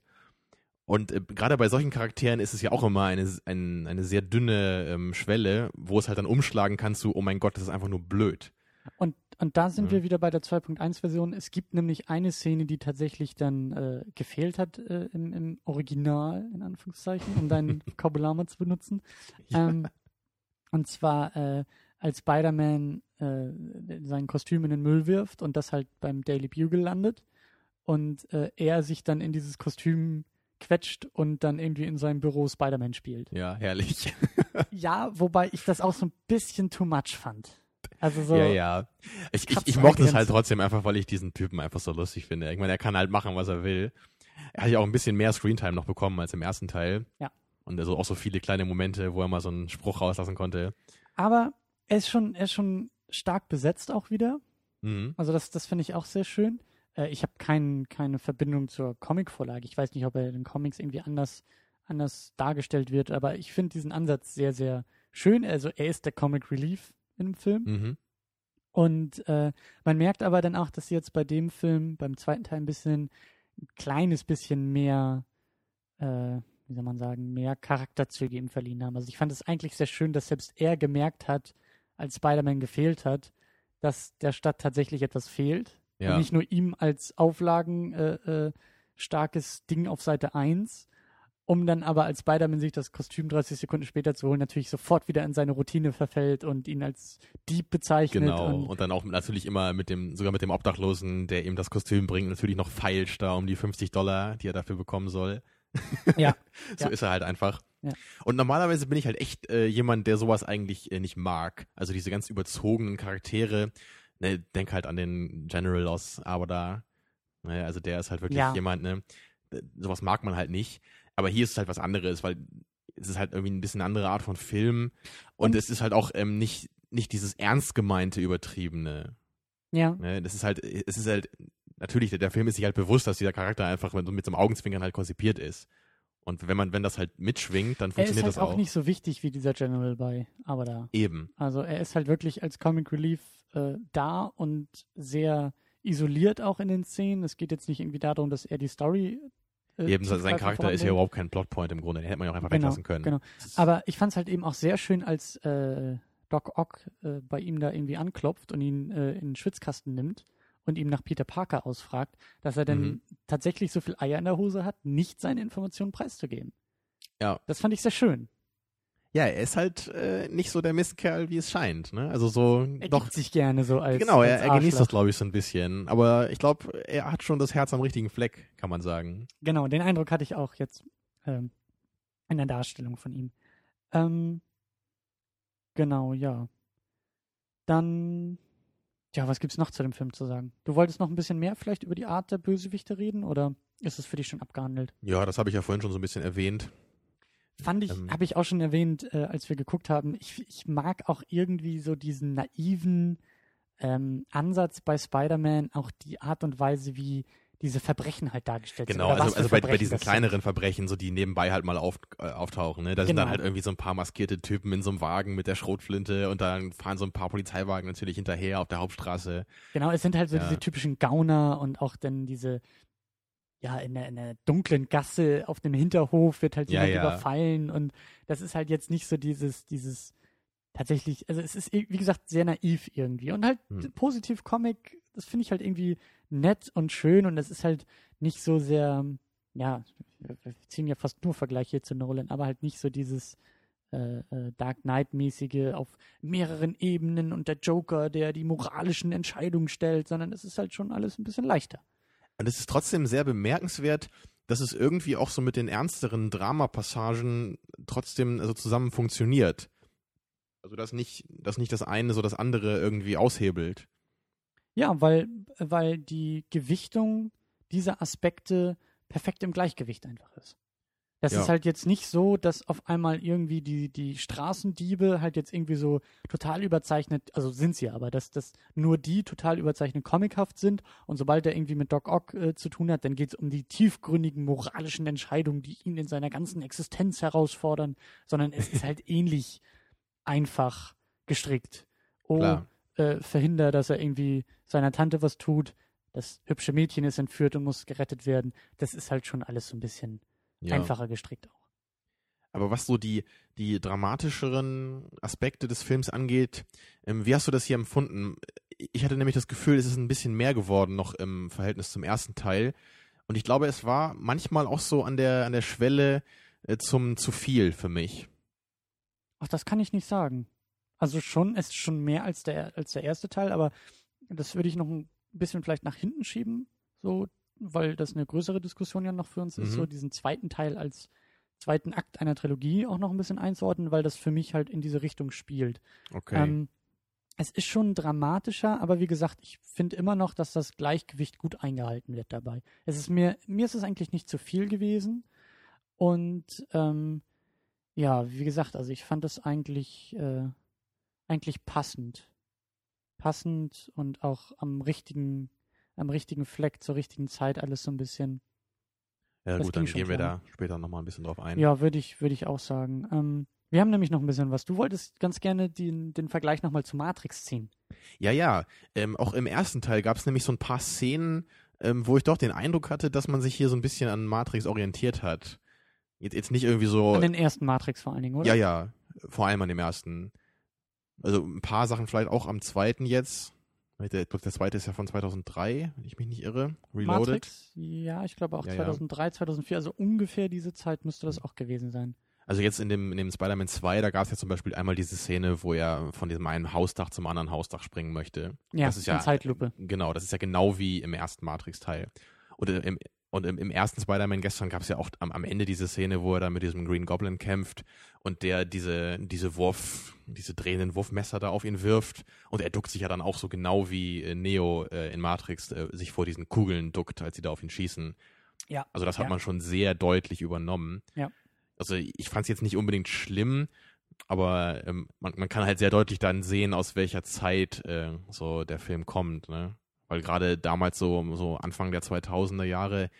Und äh, gerade bei solchen Charakteren ist es ja auch immer eine, ein, eine sehr dünne ähm, Schwelle, wo es halt dann umschlagen kann zu, oh mein Gott, das ist einfach nur blöd. Und, und da sind Ja. wir wieder bei der 2.1-Version. Es gibt nämlich eine Szene, die tatsächlich dann äh, gefehlt hat äh, im, im Original, in Anführungszeichen, um dein Vokabular zu benutzen. Ja. Ähm, und zwar, äh, als Spider-Man äh, sein Kostüm in den Müll wirft und das halt beim Daily Bugle landet und äh, er sich dann in dieses Kostüm quetscht und dann irgendwie in seinem Büro Spider-Man spielt. Ja, herrlich. Ja, wobei ich das auch so ein bisschen too much fand. Also so, ja, ja. Ich, ich, ich mochte es halt trotzdem einfach, weil ich diesen Typen einfach so lustig finde. Ich meine, er kann halt machen, was er will. Er hat ja auch ein bisschen mehr Screentime noch bekommen als im ersten Teil. Ja. Und also auch so viele kleine Momente, wo er mal so einen Spruch rauslassen konnte. Aber er ist schon, er ist schon stark besetzt auch wieder. Mhm. Also das, das finde ich auch sehr schön. Äh, ich habe kein, keine Verbindung zur Comicvorlage. Ich weiß nicht, ob er in den Comics irgendwie anders, anders dargestellt wird, aber ich finde diesen Ansatz sehr, sehr schön. Also er ist der Comic Relief dem Film. Mhm. Und äh, man merkt aber dann auch, dass sie jetzt bei dem Film, beim zweiten Teil ein bisschen, ein kleines bisschen mehr, äh, wie soll man sagen, mehr Charakterzüge ihm verliehen haben. Also ich fand es eigentlich sehr schön, dass selbst er gemerkt hat, als Spider-Man gefehlt hat, dass der Stadt tatsächlich etwas fehlt. Ja. Und nicht nur ihm als Auflagen äh, äh, starkes Ding auf Seite 1, um dann aber als Spider-Man sich das Kostüm 30 Sekunden später zu holen, natürlich sofort wieder in seine Routine verfällt und ihn als Dieb bezeichnet. Genau. Und, Und dann auch natürlich immer mit dem, sogar mit dem Obdachlosen, der ihm das Kostüm bringt, natürlich noch feilscht da um die 50 Dollar, die er dafür bekommen soll. Ja. so Ja. ist er halt einfach. Ja. Und normalerweise bin ich halt echt äh, jemand, der sowas eigentlich äh, nicht mag. Also diese ganz überzogenen Charaktere. Ne, denk halt an den General aus Abada. Ne, also der ist halt wirklich Ja. jemand, ne? Sowas mag man halt nicht. Aber hier ist es halt was anderes, weil es ist halt irgendwie ein bisschen eine andere Art von Film. Und, Und- es ist halt auch ähm, nicht, nicht dieses ernst gemeinte, übertriebene. Ja, Ne? Das ist halt, es ist halt, natürlich, der, der Film ist sich halt bewusst, dass dieser Charakter einfach mit, mit so einem Augenzwinkern halt konzipiert ist. Und wenn man, wenn das halt mitschwingt, dann er ist funktioniert halt das auch auch. nicht so wichtig wie dieser General bei aber da. Eben. Also er ist halt wirklich als Comic Relief äh, da und sehr isoliert auch in den Szenen. Es geht jetzt nicht irgendwie darum, dass er die Story äh, Eben, sein Charakter ist ja überhaupt kein Plotpoint im Grunde. Den hätte man ja auch einfach Genau, weglassen können. genau. Ist- Aber ich fand es halt eben auch sehr schön, als äh, Doc Ock äh, bei ihm da irgendwie anklopft und ihn äh, in den Schwitzkasten nimmt und ihm nach Peter Parker ausfragt, dass er denn Mhm. tatsächlich so viel Eier in der Hose hat, nicht seine Informationen preiszugeben. Ja. Das fand ich sehr schön. ja, er ist halt äh, nicht so der Mistkerl, wie es scheint. Ne? Also so, Er doch. sich gerne so als Genau, er, als er genießt das, glaube ich, so ein bisschen. Aber ich glaube, er hat schon das Herz am richtigen Fleck, kann man sagen. Genau, den Eindruck hatte ich auch jetzt ähm, in der Darstellung von ihm. Ähm, genau, ja. Dann, ja, was gibt's noch zu dem Film zu sagen? Du wolltest noch ein bisschen mehr vielleicht über die Art der Bösewichte reden oder ist es für dich schon abgehandelt? Ja, das habe ich ja vorhin schon so ein bisschen erwähnt. Fand ich, Ähm. habe ich auch schon erwähnt, äh, als wir geguckt haben. Ich, ich mag auch irgendwie so diesen naiven ähm, Ansatz bei Spider-Man, auch die Art und Weise, wie diese Verbrechen halt dargestellt Genau, sind. oder also, also bei, bei diesen kleineren Verbrechen, so die nebenbei halt mal auf, äh, auftauchen, ne? Da sind dann Genau. halt irgendwie so ein paar maskierte Typen in so einem Wagen mit der Schrotflinte und dann fahren so ein paar Polizeiwagen natürlich hinterher auf der Hauptstraße. Genau, es sind halt so Ja. diese typischen Gauner und auch dann diese, ja, in der, in der dunklen Gasse auf dem Hinterhof wird halt Ja, jemand ja. überfallen und das ist halt jetzt nicht so dieses, dieses tatsächlich, also es ist, wie gesagt, sehr naiv irgendwie und halt Hm. positiv Comic, das finde ich halt irgendwie nett und schön und es ist halt nicht so sehr, ja, wir ziehen ja fast nur Vergleiche zu Nolan, aber halt nicht so dieses äh, äh, Dark Knight-mäßige auf mehreren Ebenen und der Joker, der die moralischen Entscheidungen stellt, sondern es ist halt schon alles ein bisschen leichter. Und es ist trotzdem sehr bemerkenswert, dass es irgendwie auch so mit den ernsteren Dramapassagen trotzdem so zusammen funktioniert. Also dass nicht, dass nicht das eine so das andere irgendwie aushebelt. Ja, weil, weil die Gewichtung dieser Aspekte perfekt im Gleichgewicht einfach ist. Das Ja. ist halt jetzt nicht so, dass auf einmal irgendwie die, die Straßendiebe halt jetzt irgendwie so total überzeichnet, also sind sie aber, dass, dass nur die total überzeichnet comichaft sind und sobald er irgendwie mit Doc Ock äh, zu tun hat, dann geht es um die tiefgründigen moralischen Entscheidungen, die ihn in seiner ganzen Existenz herausfordern, sondern es ist halt ähnlich einfach gestrickt. Oh, Klar. Äh, verhindert, dass er irgendwie seiner Tante was tut. Das hübsche Mädchen ist entführt und muss gerettet werden. Das ist halt schon alles so ein bisschen Ja. einfacher gestrickt auch. Aber was so die, die dramatischeren Aspekte des Films angeht, ähm, wie hast du das hier empfunden? Ich hatte nämlich das Gefühl, es ist ein bisschen mehr geworden noch im Verhältnis zum ersten Teil. Und ich glaube, es war manchmal auch so an der, an der Schwelle äh, zum zu viel für mich. Ach, das kann ich nicht sagen. Also schon, es ist schon mehr als der, als der erste Teil, aber das würde ich noch ein bisschen vielleicht nach hinten schieben, so, weil das eine größere Diskussion ja noch für uns ist, Mhm. so diesen zweiten Teil als zweiten Akt einer Trilogie auch noch ein bisschen einzuordnen, weil das für mich halt in diese Richtung spielt. Okay. Ähm, es ist schon dramatischer, aber wie gesagt, ich finde immer noch, dass das Gleichgewicht gut eingehalten wird dabei. Es ist mir, mir ist es eigentlich nicht zu viel gewesen. Und ähm, ja, wie gesagt, also ich fand das eigentlich, äh, eigentlich passend. Passend und auch am richtigen, am richtigen Fleck zur richtigen Zeit alles so ein bisschen. ja das gut, dann gehen wir da später nochmal ein bisschen drauf ein. Ja, würde ich, würde ich auch sagen. Ähm, wir haben nämlich noch ein bisschen was. Du wolltest ganz gerne den, den Vergleich nochmal zu Matrix ziehen. Ja, ja. Ähm, auch im ersten Teil gab es nämlich so ein paar Szenen, ähm, wo ich doch den Eindruck hatte, dass man sich hier so ein bisschen an Matrix orientiert hat. Jetzt, jetzt nicht irgendwie so. An den ersten Matrix vor allen Dingen, oder? Ja, ja. Vor allem an dem ersten. Also ein paar Sachen vielleicht auch am zweiten jetzt. Der, der zweite ist ja von 2003, wenn ich mich nicht irre. Reloaded. Matrix? Ja, ich glaube auch Ja, ja. 2003, 2004, also ungefähr diese Zeit müsste das auch gewesen sein. Also jetzt in dem, in dem Spider-Man 2, da gab es ja zum Beispiel einmal diese Szene, wo er von diesem einen Hausdach zum anderen Hausdach springen möchte. Ja, das ist ja Zeitlupe. Genau, das ist ja genau wie im ersten Matrix-Teil. Oder im, Und im, im ersten Spider-Man gestern gab es ja auch am, am Ende diese Szene, wo er da mit diesem Green Goblin kämpft und der diese, diese Wurf, diese drehenden Wurfmesser da auf ihn wirft. Und er duckt sich ja dann auch so genau wie äh, Neo äh, in Matrix äh, sich vor diesen Kugeln duckt, als sie da auf ihn schießen. Ja. Also das hat Ja. man schon sehr deutlich übernommen. Ja. Also ich fand es jetzt nicht unbedingt schlimm, aber ähm, man, man kann halt sehr deutlich dann sehen, aus welcher Zeit äh, so der Film kommt, ne? Weil gerade damals so, so Anfang der 2000er Jahre,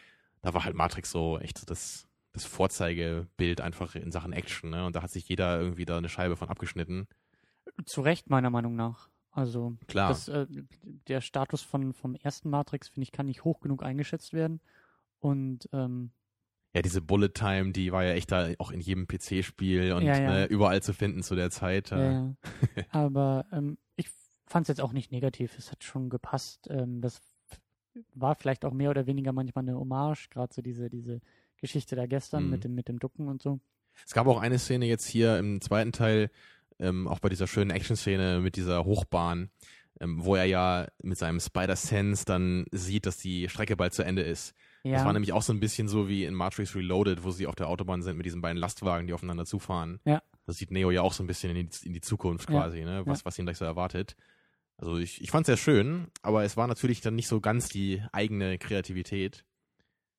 da war halt Matrix so echt so das, das Vorzeigebild einfach in Sachen Action, ne? Und da hat sich jeder irgendwie da eine Scheibe von abgeschnitten. Zu Recht, meiner Meinung nach. Also, Klar. das, äh, der Status von, vom ersten Matrix, finde ich, kann nicht hoch genug eingeschätzt werden. Und ähm, Ja, diese Bullet Time, die war ja echt da auch in jedem PC-Spiel und Ja, ja. Ne, überall zu finden zu der Zeit. Ja, ja. Aber ähm, ich fand es jetzt auch nicht negativ. Es hat schon gepasst. Ähm, das war vielleicht auch mehr oder weniger manchmal eine Hommage, gerade so diese, diese Geschichte da gestern Mhm. mit, dem, mit dem Ducken und so. Es gab auch eine Szene jetzt hier im zweiten Teil, ähm, auch bei dieser schönen Action-Szene mit dieser Hochbahn, ähm, wo er ja mit seinem Spider-Sense dann sieht, dass die Strecke bald zu Ende ist. Ja, Das war nämlich auch so ein bisschen so wie in Matrix Reloaded, wo sie auf der Autobahn sind mit diesen beiden Lastwagen, die aufeinander zufahren. Ja. Das sieht Neo ja auch so ein bisschen in die, in die Zukunft Ja. quasi, ne? was, was ihn gleich so erwartet. Also ich, ich fand es sehr schön, aber es war natürlich dann nicht so ganz die eigene Kreativität.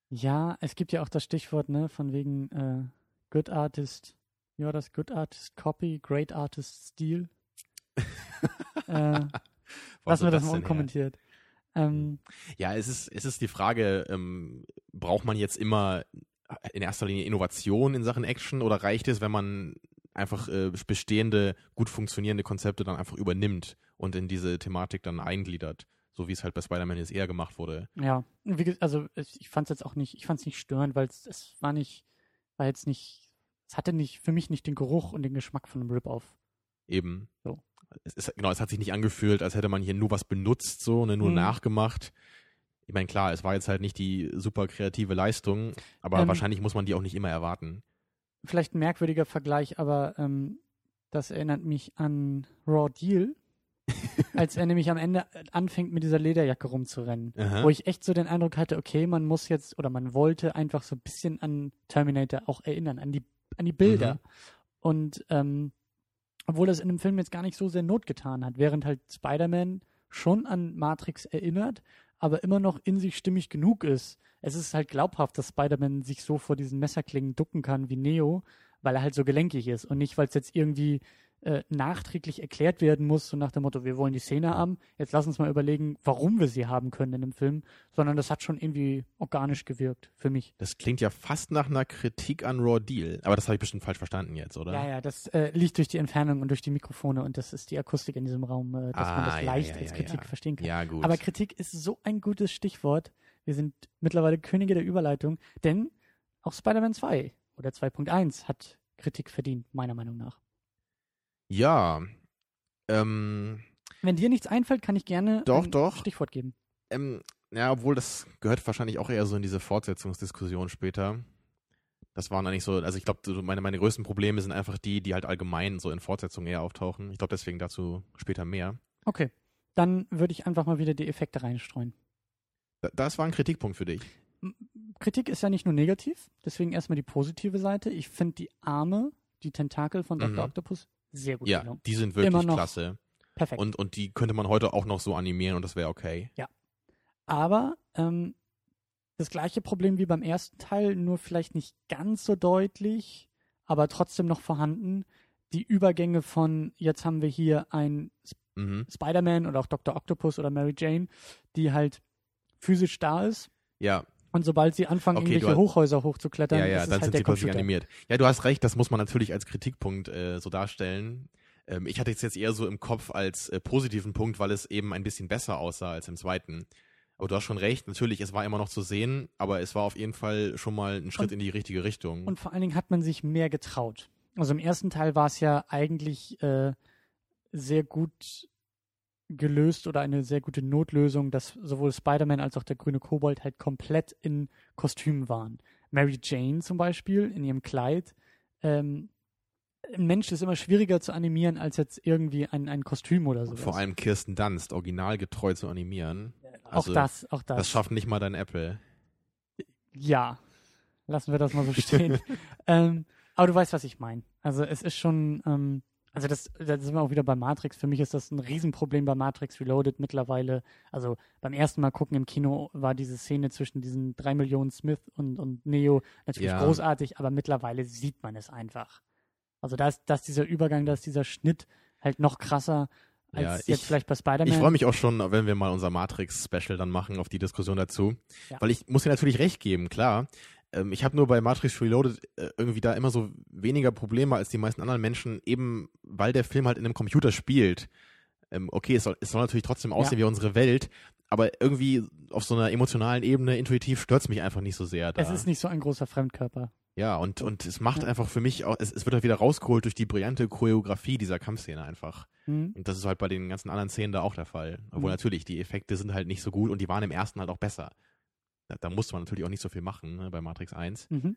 ja, es gibt ja auch das Stichwort, ne, von wegen äh, Good Artist, wie war das? Good Artist Copy, Great Artist Steal. äh, lassen wir das mal unkommentiert. Ähm, Ja, es ist, es ist die Frage, ähm, braucht man jetzt immer in erster Linie Innovation in Sachen Action oder reicht es, wenn man einfach äh, bestehende, gut funktionierende Konzepte dann einfach übernimmt und in diese Thematik dann eingliedert, so wie es halt bei Spider-Man jetzt eher gemacht wurde. Ja, also ich, ich fand es jetzt auch nicht, ich fand es nicht störend, weil es es war nicht, war jetzt nicht, es hatte nicht, für mich nicht den Geruch und den Geschmack von einem Rip-Off. Eben. So. Es ist, genau, es hat sich nicht angefühlt, als hätte man hier nur was benutzt, so, ne, nur Mhm. nachgemacht. Ich meine, klar, es war jetzt halt nicht die super kreative Leistung, aber Ähm, wahrscheinlich muss man die auch nicht immer erwarten. Vielleicht ein merkwürdiger Vergleich, aber ähm, das erinnert mich an Raw Deal, als er nämlich am Ende anfängt, mit dieser Lederjacke rumzurennen. Aha. Wo ich echt so den Eindruck hatte, okay, man muss jetzt oder man wollte einfach so ein bisschen an Terminator auch erinnern, an die, an die Bilder. Mhm. Und ähm, obwohl das in dem Film jetzt gar nicht so sehr Not getan hat, während halt Spider-Man schon an Matrix erinnert, aber immer noch in sich stimmig genug ist. Es ist halt glaubhaft, dass Spider-Man sich so vor diesen Messerklingen ducken kann wie Neo, weil er halt so gelenkig ist und nicht, weil es jetzt irgendwie äh, nachträglich erklärt werden muss, so nach dem Motto, wir wollen die Szene haben, jetzt lass uns mal überlegen, warum wir sie haben können in dem Film, sondern das hat schon irgendwie organisch gewirkt für mich. Das klingt ja fast nach einer Kritik an Raw Deal. Aber das habe ich bestimmt falsch verstanden jetzt, oder? Ja, ja, das äh, liegt durch die Entfernung und durch die Mikrofone und das ist die Akustik in diesem Raum, äh, dass man Ah, das ja, leicht ja, als ja, Kritik verstehen kann. Ja, gut. Aber Kritik ist so ein gutes Stichwort. Wir sind mittlerweile Könige der Überleitung, denn auch Spider-Man 2 oder 2.1 hat Kritik verdient, meiner Meinung nach. Ja. Ähm, Wenn dir nichts einfällt, kann ich gerne Doch, ein doch. Stichwort geben. ähm, ja, obwohl das gehört wahrscheinlich auch eher so in diese Fortsetzungsdiskussion später. Das waren eigentlich so, also ich glaube, so meine, meine größten Probleme sind einfach die, die halt allgemein so in Fortsetzungen eher auftauchen. Ich glaube deswegen dazu später mehr. Okay, dann würde ich einfach mal wieder die Effekte reinstreuen. Da- Das war ein Kritikpunkt für dich. Kritik ist ja nicht nur negativ, deswegen erstmal die positive Seite. Ich finde die Arme, die Tentakel von Dr. Mhm. Octopus sehr gut Ja, gelungen. die sind Immer wirklich noch klasse. Perfekt. Und, und die könnte man heute auch noch so animieren und das wäre okay. Aber ähm, das gleiche Problem wie beim ersten Teil, nur vielleicht nicht ganz so deutlich, aber trotzdem noch vorhanden. Die Übergänge von jetzt haben wir hier ein Mhm. Spider-Man oder auch Dr. Octopus oder Mary Jane, die halt physisch da ist. Ja, Und sobald sie anfangen, Okay, irgendwelche Hochhäuser hochzuklettern, ja, ja, ist es dann halt sind der sie Computer. animiert. Ja, du hast recht, das muss man natürlich als Kritikpunkt äh, so darstellen. Ähm, ich hatte es jetzt eher so im Kopf als äh, positiven Punkt, weil es eben ein bisschen besser aussah als im zweiten. Aber du hast schon recht, natürlich, es war immer noch zu sehen, aber es war auf jeden Fall schon mal ein Schritt Und- in die richtige Richtung. Und vor allen Dingen hat man sich mehr getraut. Also im ersten Teil war es ja eigentlich äh, sehr gut gelöst oder eine sehr gute Notlösung, dass sowohl Spider-Man als auch der grüne Kobold halt komplett in Kostümen waren. Mary Jane zum Beispiel in ihrem Kleid. Ähm, ein Mensch ist immer schwieriger zu animieren als jetzt irgendwie ein, ein Kostüm oder so. Vor allem Kirsten Dunst, originalgetreu zu animieren. auch also, das, auch das. Das schafft nicht mal dein Apple. Ja, lassen wir das mal so stehen. ähm, aber du weißt, was ich meine. Also es ist schon, ähm, also das, da sind wir auch wieder bei Matrix. Für mich ist das ein Riesenproblem bei Matrix Reloaded mittlerweile. Also beim ersten Mal gucken im Kino war diese Szene zwischen diesen drei Millionen Smith und, und Neo natürlich Ja. großartig, aber mittlerweile sieht man es einfach. Also da ist, da ist dieser Übergang, da ist dieser Schnitt halt noch krasser als Ja, jetzt ich- vielleicht bei Spider-Man. Ich freue mich auch schon, wenn wir mal unser Matrix-Special dann machen, auf die Diskussion dazu. Ja. Weil ich muss dir natürlich recht geben, klar. Ähm, ich habe nur bei Matrix Reloaded äh, irgendwie da immer so weniger Probleme als die meisten anderen Menschen, eben weil der Film halt in einem Computer spielt. Ähm, okay, es soll, es soll natürlich trotzdem aussehen wie unsere Welt, aber irgendwie auf so einer emotionalen Ebene, intuitiv stört mich einfach nicht so sehr. Da. Es ist nicht so ein großer Fremdkörper. Ja, und, und es macht Ja. einfach für mich auch, es, es wird halt wieder rausgeholt durch die brillante Choreografie dieser Kampfszene einfach. Hm? Und das ist halt bei den ganzen anderen Szenen da auch der Fall. Obwohl Mhm. natürlich, die Effekte sind halt nicht so gut und die waren im ersten halt auch besser. Da, da musste man natürlich auch nicht so viel machen ne, bei Matrix 1. Mhm.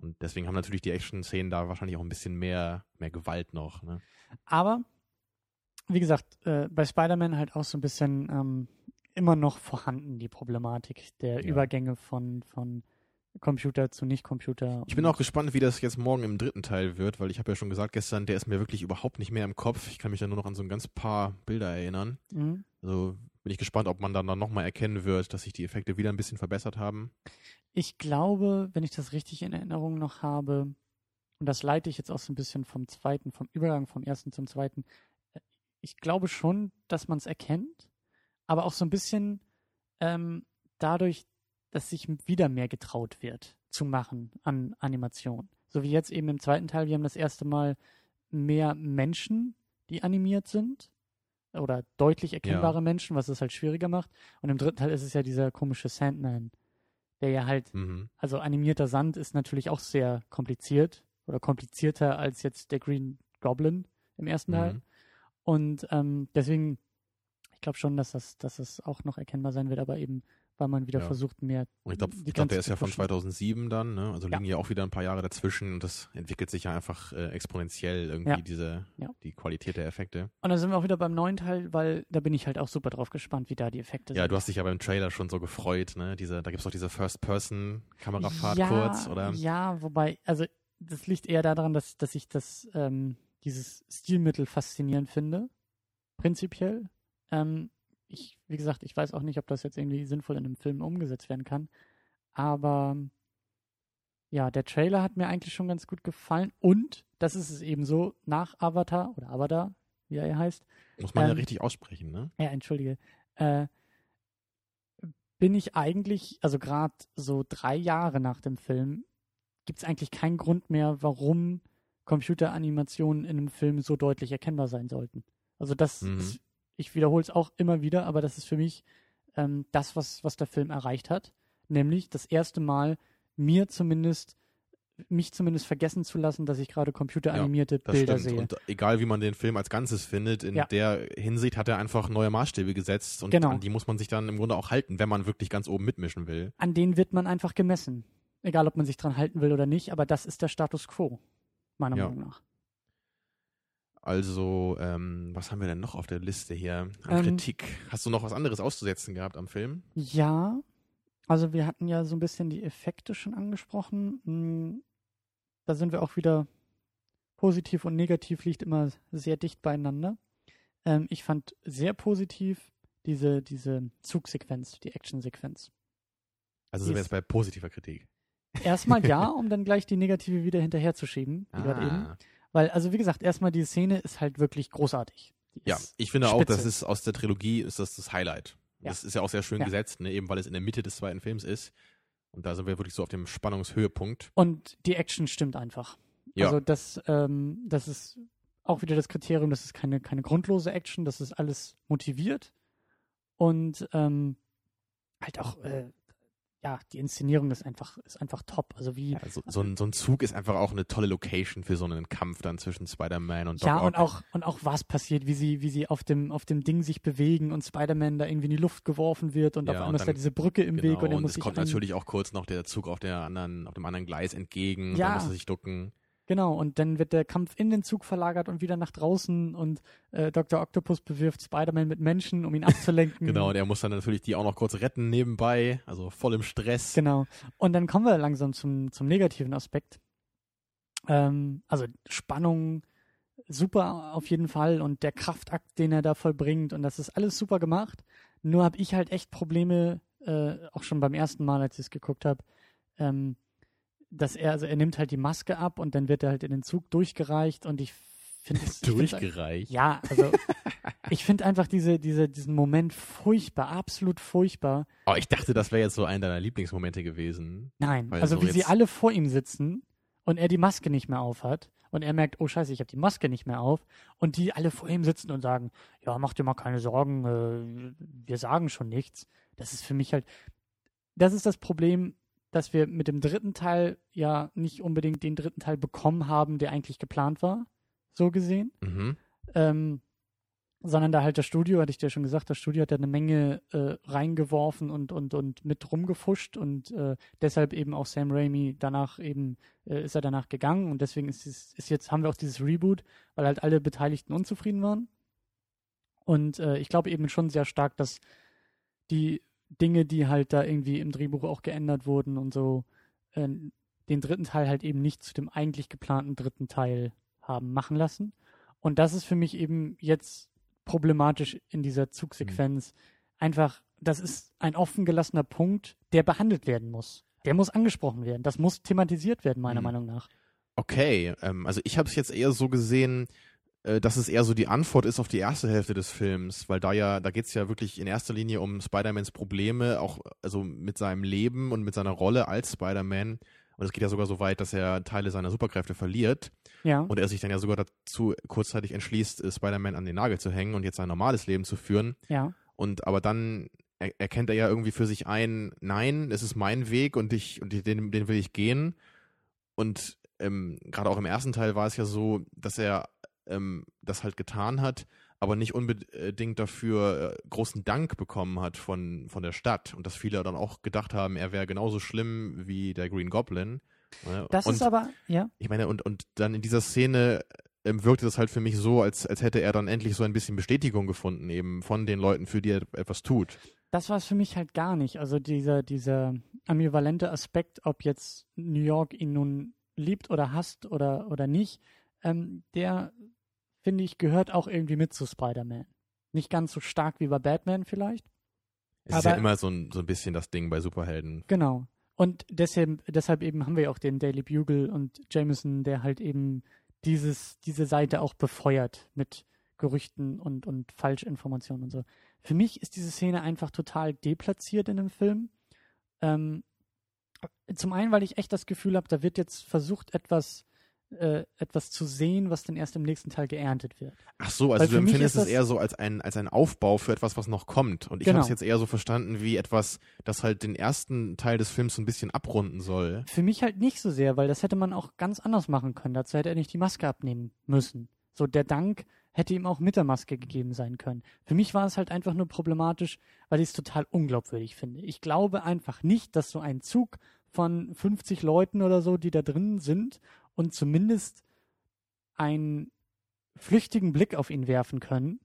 Und deswegen haben natürlich die Action-Szenen da wahrscheinlich auch ein bisschen mehr, mehr Gewalt noch. Ne? Aber, wie gesagt, äh, bei Spider-Man halt auch so ein bisschen ähm, immer noch vorhanden, die Problematik der Ja. Übergänge von, von Computer zu Nicht-Computer. Ich bin auch gespannt, wie das jetzt morgen im dritten Teil wird, weil ich habe ja schon gesagt gestern, der ist mir wirklich überhaupt nicht mehr im Kopf. Ich kann mich da nur noch an so ein ganz paar Bilder erinnern. Mhm. Also bin ich gespannt, ob man dann, dann nochmal erkennen wird, dass sich die Effekte wieder ein bisschen verbessert haben. Ich glaube, wenn ich das richtig in Erinnerung noch habe, und das leite ich jetzt auch so ein bisschen vom zweiten, vom Übergang vom ersten zum zweiten, äh, ich glaube schon, dass man es erkennt, aber auch so ein bisschen ähm, dadurch, dass sich wieder mehr getraut wird zu machen an Animation. So wie jetzt eben im zweiten Teil, wir haben das erste Mal mehr Menschen, die animiert sind oder deutlich erkennbare Menschen, was es halt schwieriger macht. Und im dritten Teil ist es ja dieser komische Sandman, der ja halt Mhm. also animierter Sand ist natürlich auch sehr kompliziert oder komplizierter als jetzt der Green Goblin im ersten Teil. Mhm. Und ähm, deswegen, ich glaube schon, dass das, dass das auch noch erkennbar sein wird, aber eben, weil man wieder Ja. versucht, mehr. Und ich glaube, glaub, der ist ja von pushen. 2007 dann, ne? Also Ja. liegen ja auch wieder ein paar Jahre dazwischen und das entwickelt sich ja einfach äh, exponentiell irgendwie Ja. diese, Ja. die Qualität der Effekte. Und dann sind wir auch wieder beim neuen Teil, weil da bin ich halt auch super drauf gespannt, wie da die Effekte Ja, sind. du hast dich ja beim Trailer schon so gefreut, ne? Diese, da gibt's doch diese First-Person-Kamerafahrt ja, kurz, oder? Ja, wobei, also das liegt eher daran, dass, dass ich das, ähm, dieses Stilmittel faszinierend finde. Prinzipiell. Ähm, ich, wie gesagt, ich weiß auch nicht, ob das jetzt irgendwie sinnvoll in einem Film umgesetzt werden kann. Aber ja, der Trailer hat mir eigentlich schon ganz gut gefallen. Und, das ist es eben so, nach Avatar oder Avatar, wie er heißt, Muss man ja Ähm, richtig aussprechen, ne? ja, entschuldige. Äh, bin ich eigentlich, also gerade so drei Jahre nach dem Film, gibt es eigentlich keinen Grund mehr, warum Computeranimationen in einem Film so deutlich erkennbar sein sollten. Also das Mhm. ist, ich wiederhole es auch immer wieder, aber das ist für mich ähm, das, was, was der Film erreicht hat. Nämlich das erste Mal mir zumindest, mich zumindest vergessen zu lassen, dass ich gerade computeranimierte Das Bilder stimmt. sehe. Und egal wie man den Film als Ganzes findet, in Ja. der Hinsicht hat er einfach neue Maßstäbe gesetzt und Genau. an die muss man sich dann im Grunde auch halten, wenn man wirklich ganz oben mitmischen will. an denen wird man einfach gemessen. Egal, ob man sich dran halten will oder nicht, aber das ist der Status quo, meiner Ja. Meinung nach. Also, ähm, was haben wir denn noch auf der Liste hier an Ähm, Kritik? Hast du noch was anderes auszusetzen gehabt am Film? Ja, also wir hatten ja so ein bisschen die Effekte schon angesprochen. Hm, Da sind wir auch wieder positiv und negativ liegt immer sehr dicht beieinander. Ähm, ich fand sehr positiv diese, diese Zugsequenz, die Actionsequenz. Also sind wir jetzt bei positiver Kritik. Erstmal ja, um dann gleich die negative wieder hinterherzuschieben, wie gerade eben. Weil, also wie gesagt, erstmal die Szene ist halt wirklich großartig. Die Ja, ich finde auch, spitze. das ist aus der Trilogie ist das das Highlight. Ja. Das ist ja auch sehr schön Ja. gesetzt, ne? eben weil es in der Mitte des zweiten Films ist. Und da sind wir wirklich so auf dem Spannungshöhepunkt. Und die Action stimmt einfach. Ja. Also das, ähm, das ist auch wieder das Kriterium, das ist keine, keine grundlose Action, das ist alles motiviert. Und ähm, halt auch, äh, ja, die Inszenierung ist einfach, ist einfach top. Also wie, Ja, so, so, ein, so ein Zug ist einfach auch eine tolle Location für so einen Kampf dann zwischen Spider-Man und Doc ja, Ock. und auch, und auch was passiert, wie sie, wie sie auf dem, auf dem Ding sich bewegen und Spider-Man da irgendwie in die Luft geworfen wird und Ja, auf einmal ist da diese Brücke im Genau, Weg und er und muss es kommt natürlich auch kurz noch der Zug auf der anderen, auf dem anderen Gleis entgegen, Ja. da muss er sich ducken. Genau, und dann wird der Kampf in den Zug verlagert und wieder nach draußen und äh, Dr. Octopus bewirft Spider-Man mit Menschen, um ihn abzulenken. genau, und er muss dann natürlich die auch noch kurz retten nebenbei, also voll im Stress. Genau. Und dann kommen wir langsam zum, zum negativen Aspekt. Ähm, also Spannung, super auf jeden Fall und der Kraftakt, den er da vollbringt und das ist alles super gemacht. Nur habe ich halt echt Probleme, äh, auch schon beim ersten Mal, als ich es geguckt habe, ähm, dass er, also er nimmt halt die Maske ab und dann wird er halt in den Zug durchgereicht und ich finde es. durchgereicht? Ja, also ich finde einfach diese, diese, diesen Moment furchtbar, absolut furchtbar. Oh, ich dachte, das wäre jetzt so einer deiner Lieblingsmomente gewesen. Nein, also so wie sie alle vor ihm sitzen und er die Maske nicht mehr aufhat und er merkt, oh scheiße, ich habe die Maske nicht mehr auf und die alle vor ihm sitzen und sagen, ja, mach dir mal keine Sorgen, äh, wir sagen schon nichts. Das ist für mich halt, das ist das Problem, dass wir mit dem dritten Teil ja nicht unbedingt den dritten Teil bekommen haben, der eigentlich geplant war, so gesehen. Mhm. Ähm, sondern da halt das Studio, hatte ich dir schon gesagt, das Studio hat da eine Menge äh, reingeworfen und, und, und mit rumgefuscht und äh, deshalb eben auch Sam Raimi danach eben, äh, ist er danach gegangen und deswegen ist, es, ist jetzt, haben wir auch dieses Reboot, weil halt alle Beteiligten unzufrieden waren. Und äh, ich glaube eben schon sehr stark, dass die Dinge, die halt da irgendwie im Drehbuch auch geändert wurden und so, äh, den dritten Teil halt eben nicht zu dem eigentlich geplanten dritten Teil haben machen lassen. Und das ist für mich eben jetzt problematisch in dieser Zugsequenz. Mhm. Einfach, das ist ein offen gelassener Punkt, der behandelt werden muss. Der muss angesprochen werden. Das muss thematisiert werden, meiner mhm. Meinung nach. Okay, ähm, also ich habe es jetzt eher so gesehen, äh, dass es eher so die Antwort ist auf die erste Hälfte des Films, weil da ja, da geht es ja wirklich in erster Linie um Spider-Mans Probleme, auch also mit seinem Leben und mit seiner Rolle als Spider-Man. Und es geht ja sogar so weit, dass er Teile seiner Superkräfte verliert. Ja. Und er sich dann ja sogar dazu kurzzeitig entschließt, äh, Spider-Man an den Nagel zu hängen und jetzt sein normales Leben zu führen. Ja. Und aber dann er, erkennt er ja irgendwie für sich ein, nein, es ist mein Weg und ich und den, den will ich gehen. Und ähm, gerade auch im ersten Teil war es ja so, dass er ähm, das halt getan hat, aber nicht unbedingt dafür äh, großen Dank bekommen hat von, von der Stadt und dass viele dann auch gedacht haben, er wäre genauso schlimm wie der Green Goblin. Ne? Das und, ist aber, ja. Ich meine, und, und dann in dieser Szene ähm, wirkte das halt für mich so, als, als hätte er dann endlich so ein bisschen Bestätigung gefunden, eben von den Leuten, für die er etwas tut. Das war es für mich halt gar nicht. Also dieser, dieser ambivalente Aspekt, ob jetzt New York ihn nun liebt oder hasst oder, oder nicht, ähm, der, finde ich, gehört auch irgendwie mit zu Spider-Man. Nicht ganz so stark wie bei Batman vielleicht. Es ist ja immer so ein, so ein bisschen das Ding bei Superhelden. Genau. Und deshalb, deshalb eben haben wir auch den Daily Bugle und Jameson, der halt eben dieses, diese Seite auch befeuert mit Gerüchten und, und Falschinformationen und so. Für mich ist diese Szene einfach total deplatziert in dem Film. Ähm, zum einen, weil ich echt das Gefühl habe, da wird jetzt versucht, etwas äh, etwas zu sehen, was dann erst im nächsten Teil geerntet wird. Ach so, also Weil du empfindest es eher so als ein, als ein Aufbau für etwas, was noch kommt. Und ich genau. habe es jetzt eher so verstanden wie etwas, das halt den ersten Teil des Films so ein bisschen abrunden soll. Für mich halt nicht so sehr, weil das hätte man auch ganz anders machen können. Dazu hätte er nicht die Maske abnehmen müssen. So, der Dank hätte ihm auch mit der Maske gegeben sein können. Für mich war es halt einfach nur problematisch, weil ich es total unglaubwürdig finde. Ich glaube einfach nicht, dass so ein Zug von 50 Leuten oder so, die da drin sind und zumindest einen flüchtigen Blick auf ihn werfen können,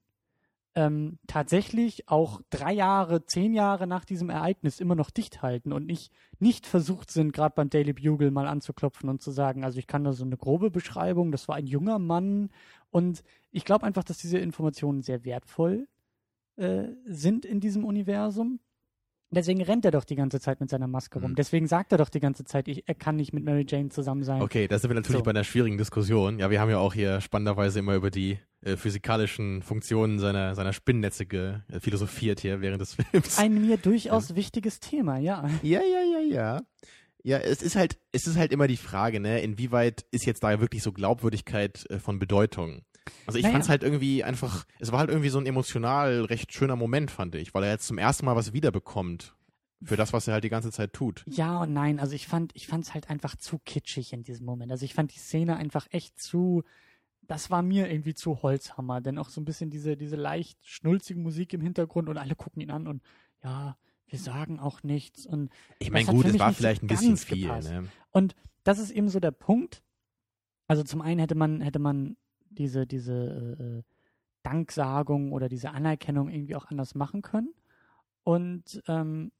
ähm, tatsächlich auch drei Jahre, zehn Jahre nach diesem Ereignis immer noch dicht halten und nicht, nicht versucht sind, gerade beim Daily Bugle mal anzuklopfen und zu sagen, also ich kann da so eine grobe Beschreibung, das war ein junger Mann und ich glaube einfach, dass diese Informationen sehr wertvoll äh, sind in diesem Universum Deswegen rennt er doch die ganze Zeit mit seiner Maske rum. Mhm. Deswegen sagt er doch die ganze Zeit, ich, er kann nicht mit Mary Jane zusammen sein. Okay, da sind wir natürlich so. bei einer schwierigen Diskussion. Ja, wir haben ja auch hier spannenderweise immer über die äh, physikalischen Funktionen seiner, seiner Spinnennetze äh, philosophiert hier während des Films. Ein mir durchaus ja. wichtiges Thema, ja. Ja, ja, ja, ja. Ja, es ist halt, es ist halt immer die Frage, ne, inwieweit ist jetzt da wirklich so Glaubwürdigkeit äh, von Bedeutung? Also ich naja. fand es halt irgendwie einfach, es war halt irgendwie so ein emotional recht schöner Moment, fand ich, weil er jetzt zum ersten Mal was wiederbekommt. Für das, was er halt die ganze Zeit tut. Ja und nein, also ich fand, ich fand es halt einfach zu kitschig in diesem Moment. Also ich fand die Szene einfach echt zu, das war mir irgendwie zu Holzhammer, denn auch so ein bisschen diese, diese leicht schnulzige Musik im Hintergrund und alle gucken ihn an und ja, wir sagen auch nichts und ich meine gut, es war vielleicht ein bisschen viel. Ne? Und das ist eben so der Punkt, Also zum einen hätte man, hätte man diese, diese äh, Danksagung oder diese Anerkennung irgendwie auch anders machen können. Und ähm,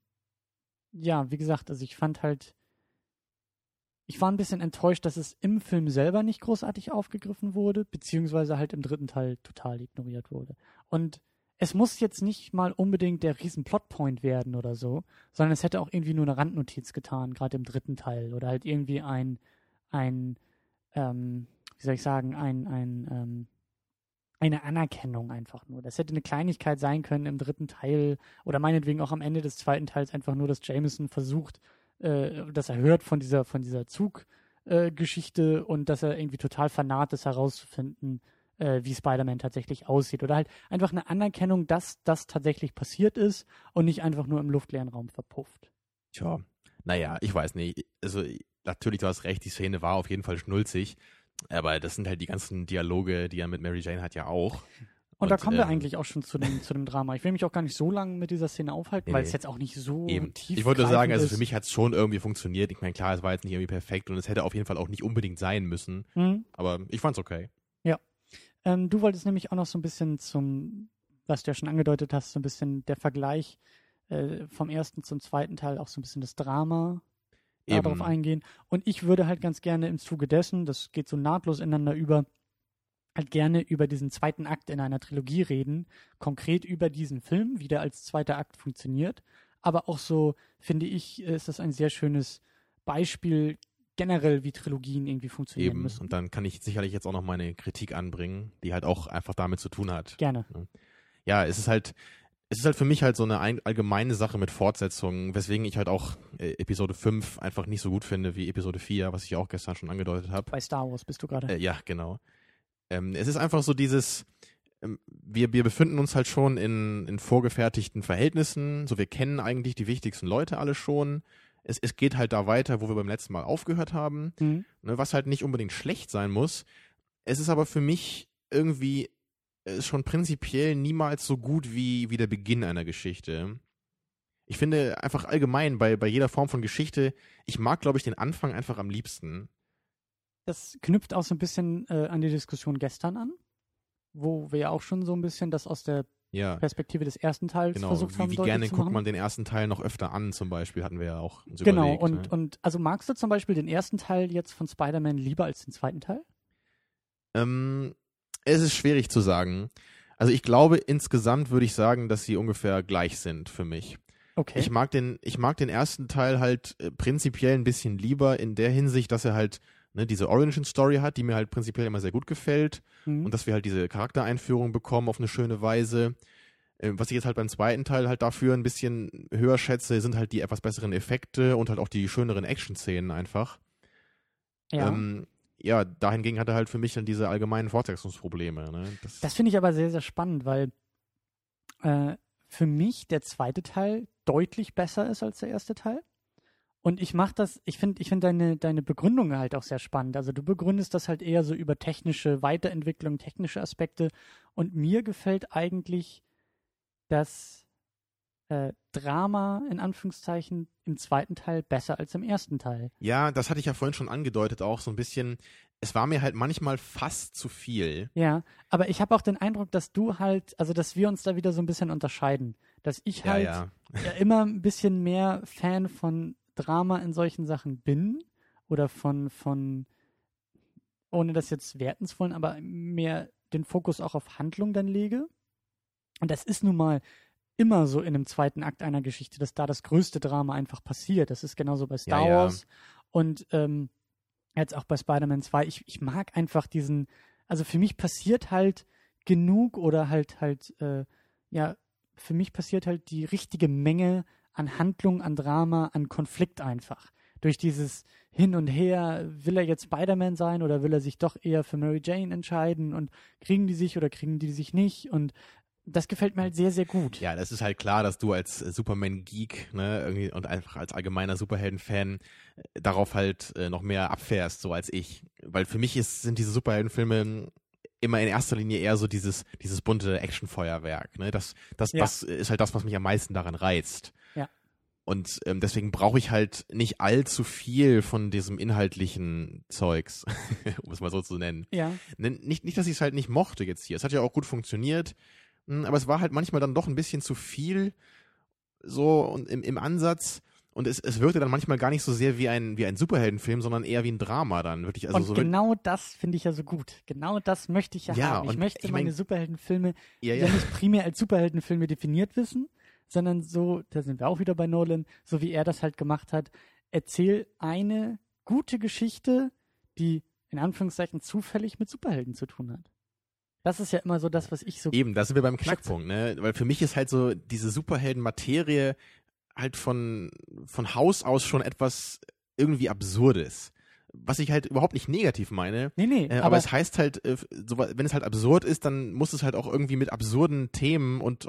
ja, wie gesagt, also ich fand halt, ich war ein bisschen enttäuscht, dass es im Film selber nicht großartig aufgegriffen wurde, beziehungsweise halt im dritten Teil total ignoriert wurde. Und es muss jetzt nicht mal unbedingt der riesen Plotpoint werden oder so, sondern es hätte auch irgendwie nur eine Randnotiz getan, gerade im dritten Teil. Oder halt irgendwie ein, ein, ähm, wie soll ich sagen, ein, ein, ähm, eine Anerkennung einfach nur. Das hätte eine Kleinigkeit sein können im dritten Teil oder meinetwegen auch am Ende des zweiten Teils einfach nur, dass Jameson versucht, äh, dass er hört von dieser, von dieser Zuggeschichte äh, und dass er irgendwie total fanat ist, herauszufinden, äh, wie Spider-Man tatsächlich aussieht. Oder halt einfach eine Anerkennung, dass das tatsächlich passiert ist und nicht einfach nur im luftleeren Raum verpufft. Tja, naja, ich weiß nicht. Also natürlich, du hast recht, die Szene war auf jeden Fall schnulzig. Aber das sind halt die ganzen Dialoge, die er mit Mary Jane hat, ja auch. Und, und da kommen ähm, wir eigentlich auch schon zu dem, zu dem Drama. Ich will mich auch gar nicht so lange mit dieser Szene aufhalten, nee, weil es jetzt auch nicht so eben. tief Ich wollte sagen, also für mich hat es schon irgendwie funktioniert. Ich meine, klar, es war jetzt nicht irgendwie perfekt und es hätte auf jeden Fall auch nicht unbedingt sein müssen. Mhm. Aber ich fand's okay. Ja. Ähm, du wolltest nämlich auch noch so ein bisschen zum, was du ja schon angedeutet hast, so ein bisschen der Vergleich äh, vom ersten zum zweiten Teil, auch so ein bisschen das Drama darauf eingehen. Und ich würde halt ganz gerne im Zuge dessen, das geht so nahtlos ineinander über, halt gerne über diesen zweiten Akt in einer Trilogie reden, konkret über diesen Film, wie der als zweiter Akt funktioniert. Aber auch so, finde ich, ist das ein sehr schönes Beispiel generell, wie Trilogien irgendwie funktionieren Eben. müssen. Und dann kann ich sicherlich jetzt auch noch meine Kritik anbringen, die halt auch einfach damit zu tun hat. Gerne. Ja, es ist halt, es ist halt für mich halt so eine allgemeine Sache mit Fortsetzungen, weswegen ich halt auch äh, Episode 5 einfach nicht so gut finde wie Episode 4, was ich auch gestern schon angedeutet habe. Bei Star Wars bist du gerade. Äh, ja, genau. Ähm, es ist einfach so dieses, ähm, wir, wir befinden uns halt schon in, in vorgefertigten Verhältnissen, so wir kennen eigentlich die wichtigsten Leute alle schon. Es, es geht halt da weiter, wo wir beim letzten Mal aufgehört haben, mhm. ne, was halt nicht unbedingt schlecht sein muss. Es ist aber für mich irgendwie ist schon prinzipiell niemals so gut wie, wie der Beginn einer Geschichte. Ich finde einfach allgemein bei, bei jeder Form von Geschichte, ich mag, glaube ich, den Anfang einfach am liebsten. Das knüpft auch so ein bisschen äh, an die Diskussion gestern an, wo wir ja auch schon so ein bisschen das aus der ja. Perspektive des ersten Teils genau. versucht wie, haben. Wie gerne guckt man den ersten Teil noch öfter an, zum Beispiel, hatten wir ja auch uns Genau, überlegt, und, ne? und also magst du zum Beispiel den ersten Teil jetzt von Spider-Man lieber als den zweiten Teil? Ähm, es ist schwierig zu sagen. Also ich glaube, insgesamt würde ich sagen, dass sie ungefähr gleich sind für mich. Okay. Ich mag den, ich mag den ersten Teil halt äh, prinzipiell ein bisschen lieber in der Hinsicht, dass er halt ne, diese Origin-Story hat, die mir halt prinzipiell immer sehr gut gefällt mhm. und dass wir halt diese Charaktereinführung bekommen auf eine schöne Weise. Äh, was ich jetzt halt beim zweiten Teil halt dafür ein bisschen höher schätze, sind halt die etwas besseren Effekte und halt auch die schöneren Action-Szenen einfach. Ja. Ähm, ja, dahingegen hat er halt für mich dann diese allgemeinen Fortsetzungsprobleme. Ne? Das, das finde ich aber sehr, sehr spannend, weil äh, für mich der zweite Teil deutlich besser ist als der erste Teil. Und ich mache das, ich finde ich find deine, deine Begründung halt auch sehr spannend. Also du begründest das halt eher so über technische Weiterentwicklung, technische Aspekte. Und mir gefällt eigentlich das äh, Drama in Anführungszeichen im zweiten Teil besser als im ersten Teil. Ja, das hatte ich ja vorhin schon angedeutet, auch so ein bisschen. Es war mir halt manchmal fast zu viel. Ja, aber ich habe auch den Eindruck, dass du halt, also dass wir uns da wieder so ein bisschen unterscheiden. Dass ich halt ja, ja. ja immer ein bisschen mehr Fan von Drama in solchen Sachen bin oder von, von, ohne das jetzt werten zu wollen, aber mehr den Fokus auch auf Handlung dann lege. Und das ist nun mal immer so in einem zweiten Akt einer Geschichte, dass da das größte Drama einfach passiert. Das ist genauso bei Star ja, ja. Wars und ähm, jetzt auch bei Spider-Man 2. Ich, ich mag einfach diesen, also für mich passiert halt genug oder halt halt, äh, ja, für mich passiert halt die richtige Menge an Handlung, an Drama, an Konflikt einfach. Durch dieses Hin und Her, will er jetzt Spider-Man sein oder will er sich doch eher für Mary Jane entscheiden und kriegen die sich oder kriegen die sich nicht und das gefällt mir halt sehr, sehr gut. Ja, das ist halt klar, dass du als Superman-Geek ne, irgendwie und einfach als allgemeiner Superhelden-Fan äh, darauf halt äh, noch mehr abfährst, so als ich. Weil für mich ist, sind diese Superheldenfilme immer in erster Linie eher so dieses, dieses bunte Actionfeuerwerk. Ne? Das, das, ja. das ist halt das, was mich am meisten daran reizt. Ja. Und ähm, deswegen brauche ich halt nicht allzu viel von diesem inhaltlichen Zeugs, um es mal so zu nennen. Ja. Nicht, nicht, dass ich es halt nicht mochte jetzt hier. Es hat ja auch gut funktioniert, aber es war halt manchmal dann doch ein bisschen zu viel so und im, im Ansatz. Und es, es wirkte dann manchmal gar nicht so sehr wie ein, wie ein Superheldenfilm, sondern eher wie ein Drama dann. Wirklich, also und so genau das finde ich ja so gut. Genau das möchte ich ja, Ja, haben. Ich möchte ich meine mein- Superheldenfilme ja, ja ja. nicht primär als Superheldenfilme definiert wissen, sondern so, da sind wir auch wieder bei Nolan, so wie er das halt gemacht hat. Erzähl eine gute Geschichte, die in Anführungszeichen zufällig mit Superhelden zu tun hat. Das ist ja immer so das, was ich so. Eben, da sind wir beim Knackpunkt, ne? Weil für mich ist halt so diese Superhelden-Materie halt von, von Haus aus schon etwas irgendwie Absurdes. Was ich halt überhaupt nicht negativ meine. Nee, nee, Äh, aber, aber, es heißt halt, äh, so, wenn es halt absurd ist, dann muss es halt auch irgendwie mit absurden Themen und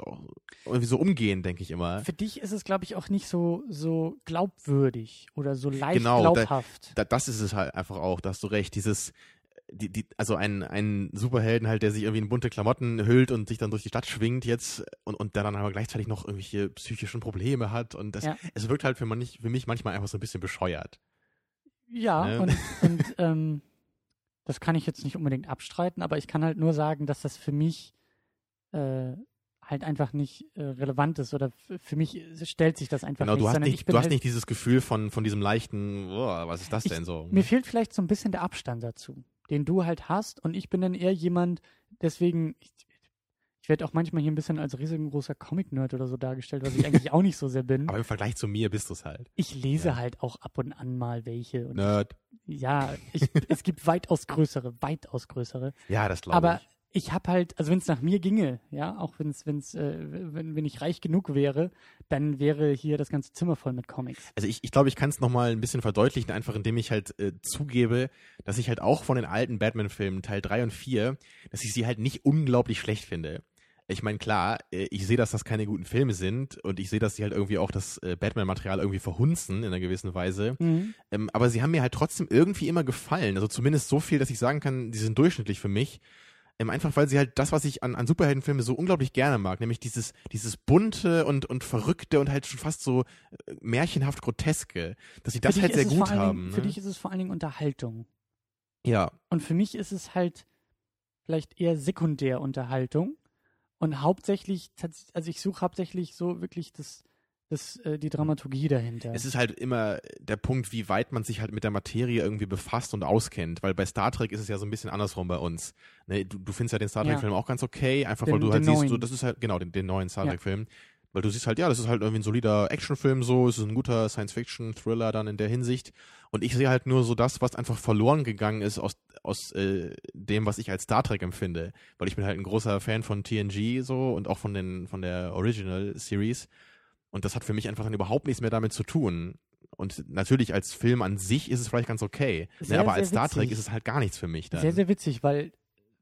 irgendwie so umgehen, denke ich immer. für dich ist es, glaube ich, auch nicht so, so glaubwürdig oder so leicht Genau, da- glaubhaft. Da, das ist es halt einfach auch, da hast du recht. Dieses, die, die, also ein, ein Superhelden halt, der sich irgendwie in bunte Klamotten hüllt und sich dann durch die Stadt schwingt jetzt und, und der dann aber gleichzeitig noch irgendwelche psychischen Probleme hat und das, Ja. es wirkt halt für, man nicht, für mich manchmal einfach so ein bisschen bescheuert. Ja, Ne? und, und ähm, das kann ich jetzt nicht unbedingt abstreiten, aber ich kann halt nur sagen, dass das für mich äh, halt einfach nicht äh, relevant ist oder für mich stellt sich das einfach Genau, nicht, du hast nicht, du hast halt, nicht dieses Gefühl von, von diesem leichten, oh, was ist das Ich- denn so? mir fehlt vielleicht so ein bisschen der Abstand dazu, den du halt hast und ich bin dann eher jemand, deswegen, ich, ich werde auch manchmal hier ein bisschen als riesengroßer Comic-Nerd oder so dargestellt, was ich eigentlich auch nicht so sehr bin. aber im Vergleich zu mir bist du es halt. Ich lese Ja. halt auch ab und an mal welche und Nerd. ja, ich, es gibt weitaus größere, weitaus größere. Ja, das glaube Aber ich. habe halt, also wenn es nach mir ginge, ja, auch wenn's, wenn's, äh, wenn, wenn ich reich genug wäre, dann wäre hier das ganze Zimmer voll mit Comics. Also ich, ich glaube, ich kann es nochmal ein bisschen verdeutlichen, einfach indem ich halt äh, zugebe, dass ich halt auch von den alten Batman-Filmen, Teil 3 und 4, dass ich sie halt nicht unglaublich schlecht finde. Ich meine, klar, äh, ich sehe, dass das keine guten Filme sind und ich sehe, dass sie halt irgendwie auch das äh, Batman-Material irgendwie verhunzen in einer gewissen Weise. Mhm. Ähm, aber sie haben mir halt trotzdem irgendwie immer gefallen. Also zumindest so viel, dass ich sagen kann, die sind durchschnittlich für mich. Ähm, einfach weil sie halt das, was ich an, an Superheldenfilmen so unglaublich gerne mag, nämlich dieses, dieses bunte und, und verrückte und halt schon fast so äh, märchenhaft groteske, dass sie das Für halt sehr gut haben. Dingen, Für ne? dich ist es vor allen Dingen Unterhaltung. ja, Und für mich ist es halt vielleicht eher Sekundärunterhaltung. Und hauptsächlich, also ich suche hauptsächlich so wirklich das, das, äh, die Dramaturgie dahinter. es ist halt immer der Punkt, wie weit man sich halt mit der Materie irgendwie befasst und auskennt, weil bei Star Trek ist es ja so ein bisschen andersrum bei uns. Ne, du, du findest ja den Star Ja. Trek-Film auch ganz okay, einfach Den- weil du halt siehst, du, das ist halt, genau, den, den neuen Star Ja. Trek-Film. Weil du siehst halt, ja, das ist halt irgendwie ein solider Actionfilm so, es ist ein guter Science-Fiction-Thriller dann in der Hinsicht. Und ich sehe halt nur so das, was einfach verloren gegangen ist aus, aus äh, dem, was ich als Star Trek empfinde. Weil ich bin halt ein großer Fan von TNG so und auch von den, von der Original Series. Und das hat für mich einfach dann überhaupt nichts mehr damit zu tun. Und natürlich als Film an sich ist es vielleicht ganz okay. Sehr, ne, aber als Star Trek ist es halt gar nichts für mich dann. Sehr, sehr witzig, weil,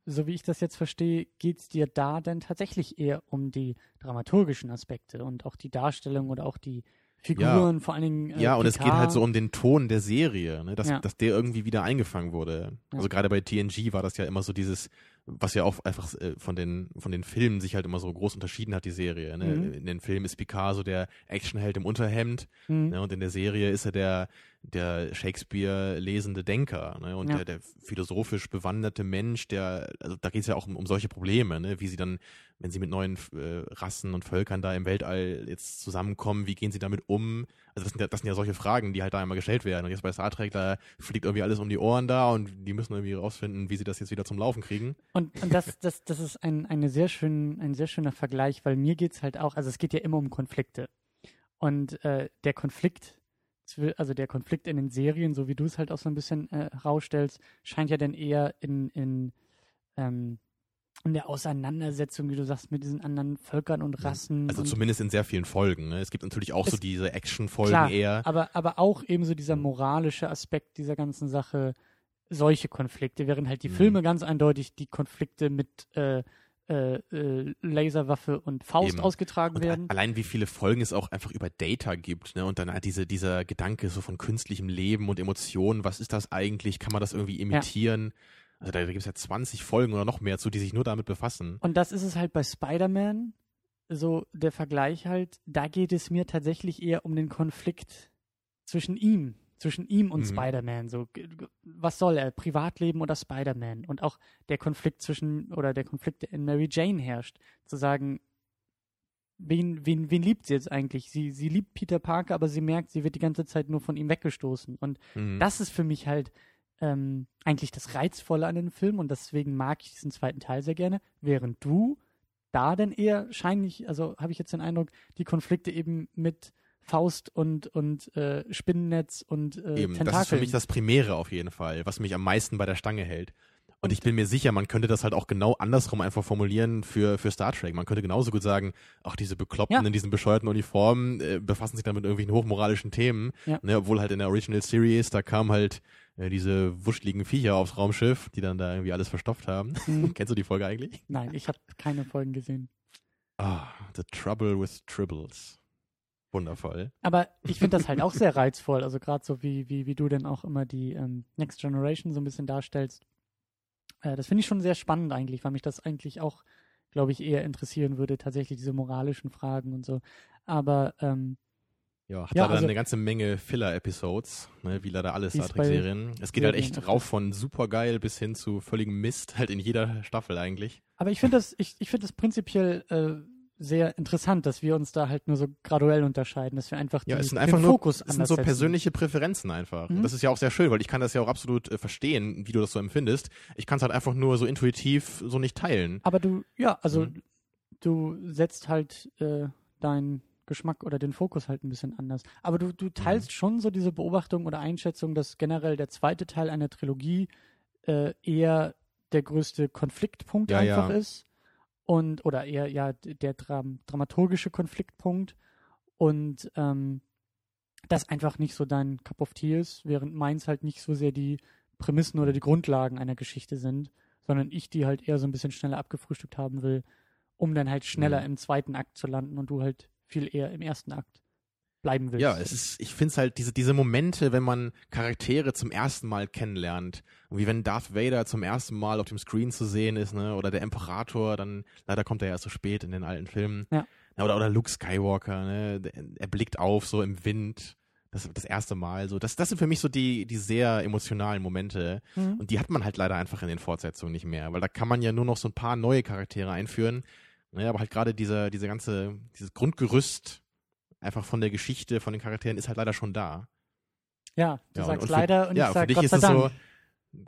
so wie ich das jetzt verstehe, geht es dir da dann tatsächlich eher um die dramaturgischen Aspekte und auch die Darstellung oder auch die Figuren, vor allen Dingen. Äh, Ja, und es geht Picard. halt so um den Ton der Serie, ne? dass, Ja. dass der irgendwie wieder eingefangen wurde. Ja. Also gerade bei TNG war das ja immer so dieses, was ja auch einfach äh, von den, von den Filmen sich halt immer so groß unterschieden hat, die Serie. Ne? Mhm. In den Filmen ist Picard so der Actionheld im Unterhemd Mhm. ne? und in der Serie ist er der, der Shakespeare lesende Denker ne? und Ja. der, der philosophisch bewanderte Mensch, der, also da geht es ja auch um, um solche Probleme, ne? wie sie dann, wenn sie mit neuen äh, Rassen und Völkern da im Weltall jetzt zusammenkommen, wie gehen sie damit um? Also das sind, ja, das sind ja solche Fragen, die halt da immer gestellt werden. Und jetzt bei Star Trek, da fliegt irgendwie alles um die Ohren da und die müssen irgendwie rausfinden, wie sie das jetzt wieder zum Laufen kriegen. Und, und das, das, das ist ein, eine sehr schön, ein sehr schöner Vergleich, weil mir geht es halt auch, also es geht ja immer um Konflikte. Und äh, der Konflikt, also der Konflikt in den Serien, so wie du es halt auch so ein bisschen äh, herausstellst, scheint ja dann eher in, in, ähm, in der Auseinandersetzung, wie du sagst, mit diesen anderen Völkern und Rassen. Also und, zumindest in sehr vielen Folgen. Ne? Es gibt natürlich auch so Es- diese Action-Folgen eher. aber, aber auch eben so dieser moralische Aspekt dieser ganzen Sache, solche Konflikte, während halt die Mhm. Filme ganz eindeutig die Konflikte mit äh, äh, äh, Laserwaffe und Faust Eben. ausgetragen Und werden. allein wie viele Folgen es auch einfach über Data gibt, ne? Und dann halt diese, dieser Gedanke so von künstlichem Leben und Emotionen, was ist das eigentlich? Kann man das irgendwie imitieren? Also da gibt es ja 20 Folgen oder noch mehr zu, die sich nur damit befassen. Und das ist es halt bei Spider-Man so der Vergleich halt, da geht es mir tatsächlich eher um den Konflikt zwischen ihm, zwischen ihm und Mhm. Spider-Man. So, was soll er? Privatleben oder Spider-Man? Und auch der Konflikt zwischen, oder der Konflikt, der in Mary Jane herrscht, zu sagen, wen, wen, wen liebt sie jetzt eigentlich? Sie, sie liebt Peter Parker, aber sie merkt, sie wird die ganze Zeit nur von ihm weggestoßen. Und Mhm. das ist für mich halt ähm, eigentlich das Reizvolle an dem Film und deswegen mag ich diesen zweiten Teil sehr gerne, während du da denn eher scheinlich, also habe ich jetzt den Eindruck, die Konflikte eben mit Faust und, und äh, Spinnennetz und äh, Eben, Tentakeln. das ist für mich das Primäre auf jeden Fall, was mich am meisten bei der Stange hält. Und, ich bin mir sicher, man könnte das halt auch genau andersrum einfach formulieren für, für Star Trek. Man könnte genauso gut sagen, ach, diese Bekloppten Ja. in diesen bescheuerten Uniformen äh, befassen sich dann mit irgendwelchen hochmoralischen Themen. Ja. Ne, obwohl halt in der Original Series, da kamen halt äh, diese wuscheligen Viecher aufs Raumschiff, die dann da irgendwie alles verstopft haben. Hm, Kennst du die Folge eigentlich? Nein, ich habe keine Folgen gesehen. Ah, The Trouble with Tribbles. Wundervoll. Aber ich finde das halt auch sehr reizvoll. Also gerade so wie, wie, wie du denn auch immer die ähm, Next Generation so ein bisschen darstellst. Äh, das finde ich schon sehr spannend eigentlich, weil mich das eigentlich auch, glaube ich, eher interessieren würde, tatsächlich diese moralischen Fragen und so. Aber ähm, Ja, hat Ja, leider also- eine ganze Menge Filler-Episodes, ne, wie leider alle Star Trek-Serien. Es geht halt echt rauf von supergeil bis hin zu völligem Mist, halt in jeder Staffel eigentlich. Aber ich finde das, ich, ich finde das prinzipiell äh, sehr interessant, dass wir uns da halt nur so graduell unterscheiden, dass wir einfach, Ja, die, es sind einfach den nur, Fokus es sind anders so persönliche Präferenzen einfach. Mhm. Das ist ja auch sehr schön, weil ich kann das ja auch absolut äh, verstehen, wie du das so empfindest. Ich kann es halt einfach nur so intuitiv so nicht teilen. Aber du, ja, also Mhm. du setzt halt äh, deinen Geschmack oder den Fokus halt ein bisschen anders. Aber du, Mhm. du teilst schon so diese Beobachtung oder Einschätzung, dass generell der zweite Teil einer Trilogie äh, eher der größte Konfliktpunkt Ja, einfach ja. ist. Und, oder eher ja der Dram dramaturgische Konfliktpunkt. Und ähm, das einfach nicht so dein Cup of Tea ist, während meins halt nicht so sehr die Prämissen oder die Grundlagen einer Geschichte sind, sondern ich die halt eher so ein bisschen schneller abgefrühstückt haben will, um dann halt schneller Mhm. im zweiten Akt zu landen und du halt viel eher im ersten Akt bleiben willst. Ja, es ist, ich finde es halt, diese, diese Momente, wenn man Charaktere zum ersten Mal kennenlernt, wie wenn Darth Vader zum ersten Mal auf dem Screen zu sehen ist, ne, oder der Imperator, dann, leider kommt er ja erst so spät in den alten Filmen. Ja. Oder, oder Luke Skywalker, ne, er blickt auf, so im Wind, das, das erste Mal, so, das, das sind für mich so die, die sehr emotionalen Momente. Mhm. Und die hat man halt leider einfach in den Fortsetzungen nicht mehr, weil da kann man ja nur noch so ein paar neue Charaktere einführen. Naja, aber halt gerade dieser, diese ganze, dieses Grundgerüst einfach von der Geschichte, von den Charakteren ist halt leider schon da. Ja, du Ja, und- sagst und für- leider und ja, ich für sag dich Gott ist sei es Dank. so,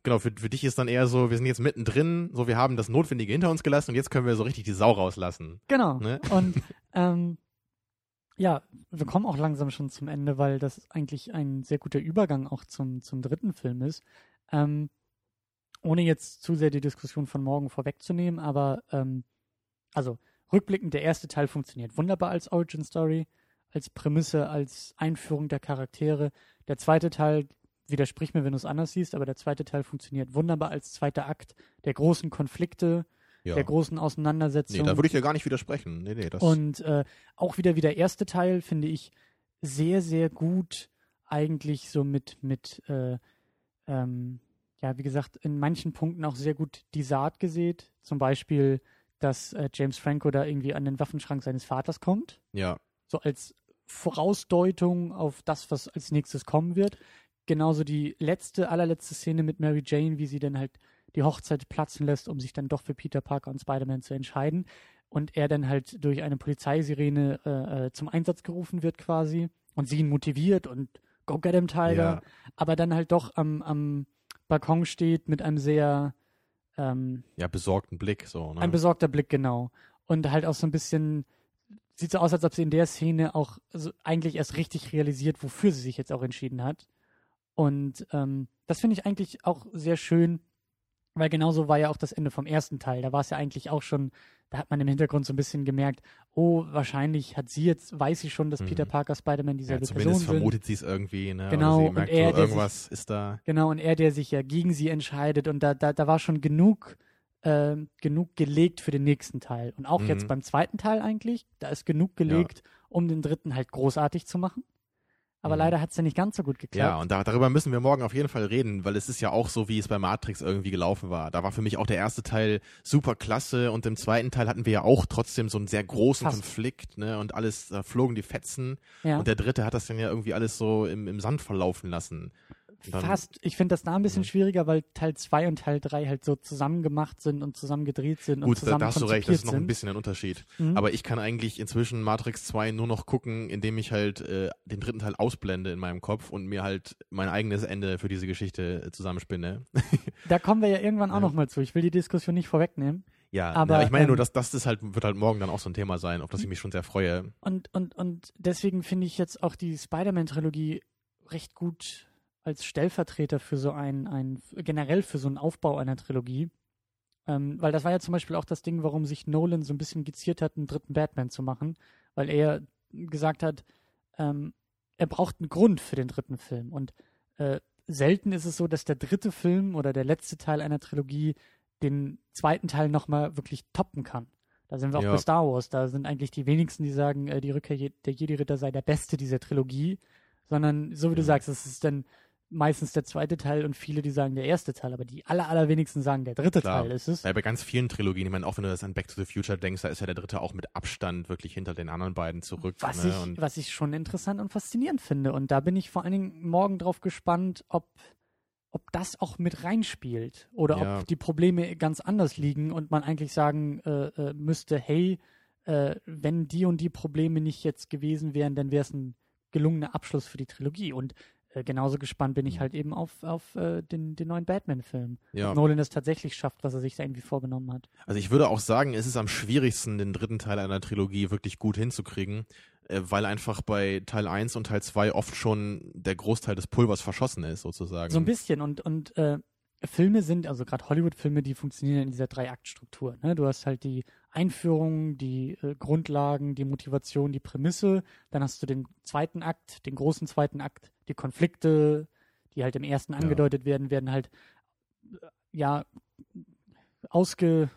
genau, für, für dich ist dann eher so, wir sind jetzt mittendrin, so wir haben das Notwendige hinter uns gelassen und jetzt können wir so richtig die Sau rauslassen. Genau. Ne? Und ähm, ja, wir kommen auch langsam schon zum Ende, weil das eigentlich ein sehr guter Übergang auch zum, zum dritten Film ist. Ähm, ohne jetzt zu sehr die Diskussion von morgen vorwegzunehmen, aber ähm, also rückblickend, der erste Teil funktioniert wunderbar als Origin Story, als Prämisse, als Einführung der Charaktere. Der zweite Teil, widersprich mir, wenn du es anders siehst, aber der zweite Teil funktioniert wunderbar als zweiter Akt der großen Konflikte, Ja. der großen Nee, Auseinandersetzungen. da würde ich dir gar nicht widersprechen. Nee, nee, das. Und äh, auch wieder wie der erste Teil finde ich sehr, sehr gut eigentlich so mit, mit äh, ähm, ja, wie gesagt, in manchen Punkten auch sehr gut die Saat gesät. Zum Beispiel, dass äh, James Franco da irgendwie an den Waffenschrank seines Vaters kommt. ja. So als Vorausdeutung auf das, was als nächstes kommen wird. Genauso die letzte, allerletzte Szene mit Mary Jane, wie sie dann halt die Hochzeit platzen lässt, um sich dann doch für Peter Parker und Spider-Man zu entscheiden. Und er dann halt durch eine Polizeisirene äh, äh, zum Einsatz gerufen wird quasi und sie ihn motiviert und go get him, Tiger. Ja. Aber dann halt doch am, am Balkon steht mit einem sehr ähm, ja, besorgten Blick, so, ne? ein besorgter Blick, genau. Und halt auch so ein bisschen, sieht so aus, als ob sie in der Szene auch so eigentlich erst richtig realisiert, wofür sie sich jetzt auch entschieden hat. Und ähm, das finde ich eigentlich auch sehr schön, weil genauso war ja auch das Ende vom ersten Teil. Da war es ja eigentlich auch schon, da hat man im Hintergrund so ein bisschen gemerkt, oh, wahrscheinlich hat sie jetzt, weiß sie schon, dass Mhm. Peter Parker Spider-Man ja, dieselbe zumindest Person sind. vermutet sie es irgendwie, ne? Genau, Oder sie und merkt er, so, der sich- irgendwas ist da. Genau, und er, der sich ja gegen sie entscheidet und da, da, da war schon genug, äh, genug gelegt für den nächsten Teil. Und auch Mhm. jetzt beim zweiten Teil eigentlich, da ist genug gelegt, um den dritten halt großartig zu machen. Aber Mhm. leider hat es ja nicht ganz so gut geklappt. Ja, und da, darüber müssen wir morgen auf jeden Fall reden, weil es ist ja auch so, wie es bei Matrix irgendwie gelaufen war. Da war für mich auch der erste Teil super klasse und im zweiten Teil hatten wir ja auch trotzdem so einen sehr großen Fast. Konflikt, ne? Und alles, da flogen die Fetzen. Ja. Und der dritte hat das dann ja irgendwie alles so im, im Sand verlaufen lassen. Und dann- Fast. Ich finde das da ein bisschen Mhm. schwieriger, weil Teil 2 und Teil 3 halt so zusammen gemacht sind und zusammen gedreht sind und Gut, da, zusammen da hast du recht, das ist noch ein bisschen ein Unterschied. Mhm. Aber ich kann eigentlich inzwischen Matrix 2 nur noch gucken, indem ich halt äh, den dritten Teil ausblende in meinem Kopf und mir halt mein eigenes Ende für diese Geschichte äh, zusammenspinne. Da kommen wir ja irgendwann auch Ja. noch mal zu. Ich will die Diskussion nicht vorwegnehmen. Ja, Aber, aber ich meine nur, ähm, dass das ist halt, wird halt morgen dann auch so ein Thema sein, auf das ich mich schon sehr freue. Und, und, und deswegen finde ich jetzt auch die Spider-Man-Trilogie recht gut als Stellvertreter für so ein, ein generell für so einen Aufbau einer Trilogie. Ähm, weil das war ja zum Beispiel auch das Ding, warum sich Nolan so ein bisschen geziert hat, einen dritten Batman zu machen, weil er gesagt hat, ähm, er braucht einen Grund für den dritten Film. Und äh, selten ist es so, dass der dritte Film oder der letzte Teil einer Trilogie den zweiten Teil nochmal wirklich toppen kann. Da sind wir auch Ja. bei Star Wars. Da sind eigentlich die wenigsten, die sagen, äh, die Rückkehr der Jedi-Ritter sei der beste dieser Trilogie, sondern so wie du Ja. sagst, es ist dann meistens der zweite Teil und viele, die sagen der erste Teil, aber die aller, allerwenigsten sagen der dritte Klar. Teil ist es. Ja, bei ganz vielen Trilogien, ich meine, auch wenn du das an Back to the Future denkst, da ist ja der dritte auch mit Abstand wirklich hinter den anderen beiden zurück. Was, ne? ich, und, was ich schon interessant und faszinierend finde. Und da bin ich vor allen Dingen morgen drauf gespannt, ob, ob das auch mit reinspielt oder Ja. ob die Probleme ganz anders liegen und man eigentlich sagen äh, äh, müsste, hey, äh, wenn die und die Probleme nicht jetzt gewesen wären, dann wäre es ein gelungener Abschluss für die Trilogie. Und äh, genauso gespannt bin ich halt eben auf, auf äh, den, den neuen Batman-Film. ja. Ob Nolan es tatsächlich schafft, was er sich da irgendwie vorgenommen hat. Also ich würde auch sagen, es ist am schwierigsten, den dritten Teil einer Trilogie wirklich gut hinzukriegen, äh, weil einfach bei Teil 1 und Teil 2 oft schon der Großteil des Pulvers verschossen ist, sozusagen. So ein bisschen. Und, und äh, Filme sind, also gerade Hollywood-Filme, die funktionieren in dieser Drei-Akt-Struktur. Ne? Du hast halt die Einführung, die äh, Grundlagen, die Motivation, die Prämisse. Dann hast du den zweiten Akt, den großen zweiten Akt, die Konflikte, die halt im ersten Ja. angedeutet werden, werden halt äh, ja ausge,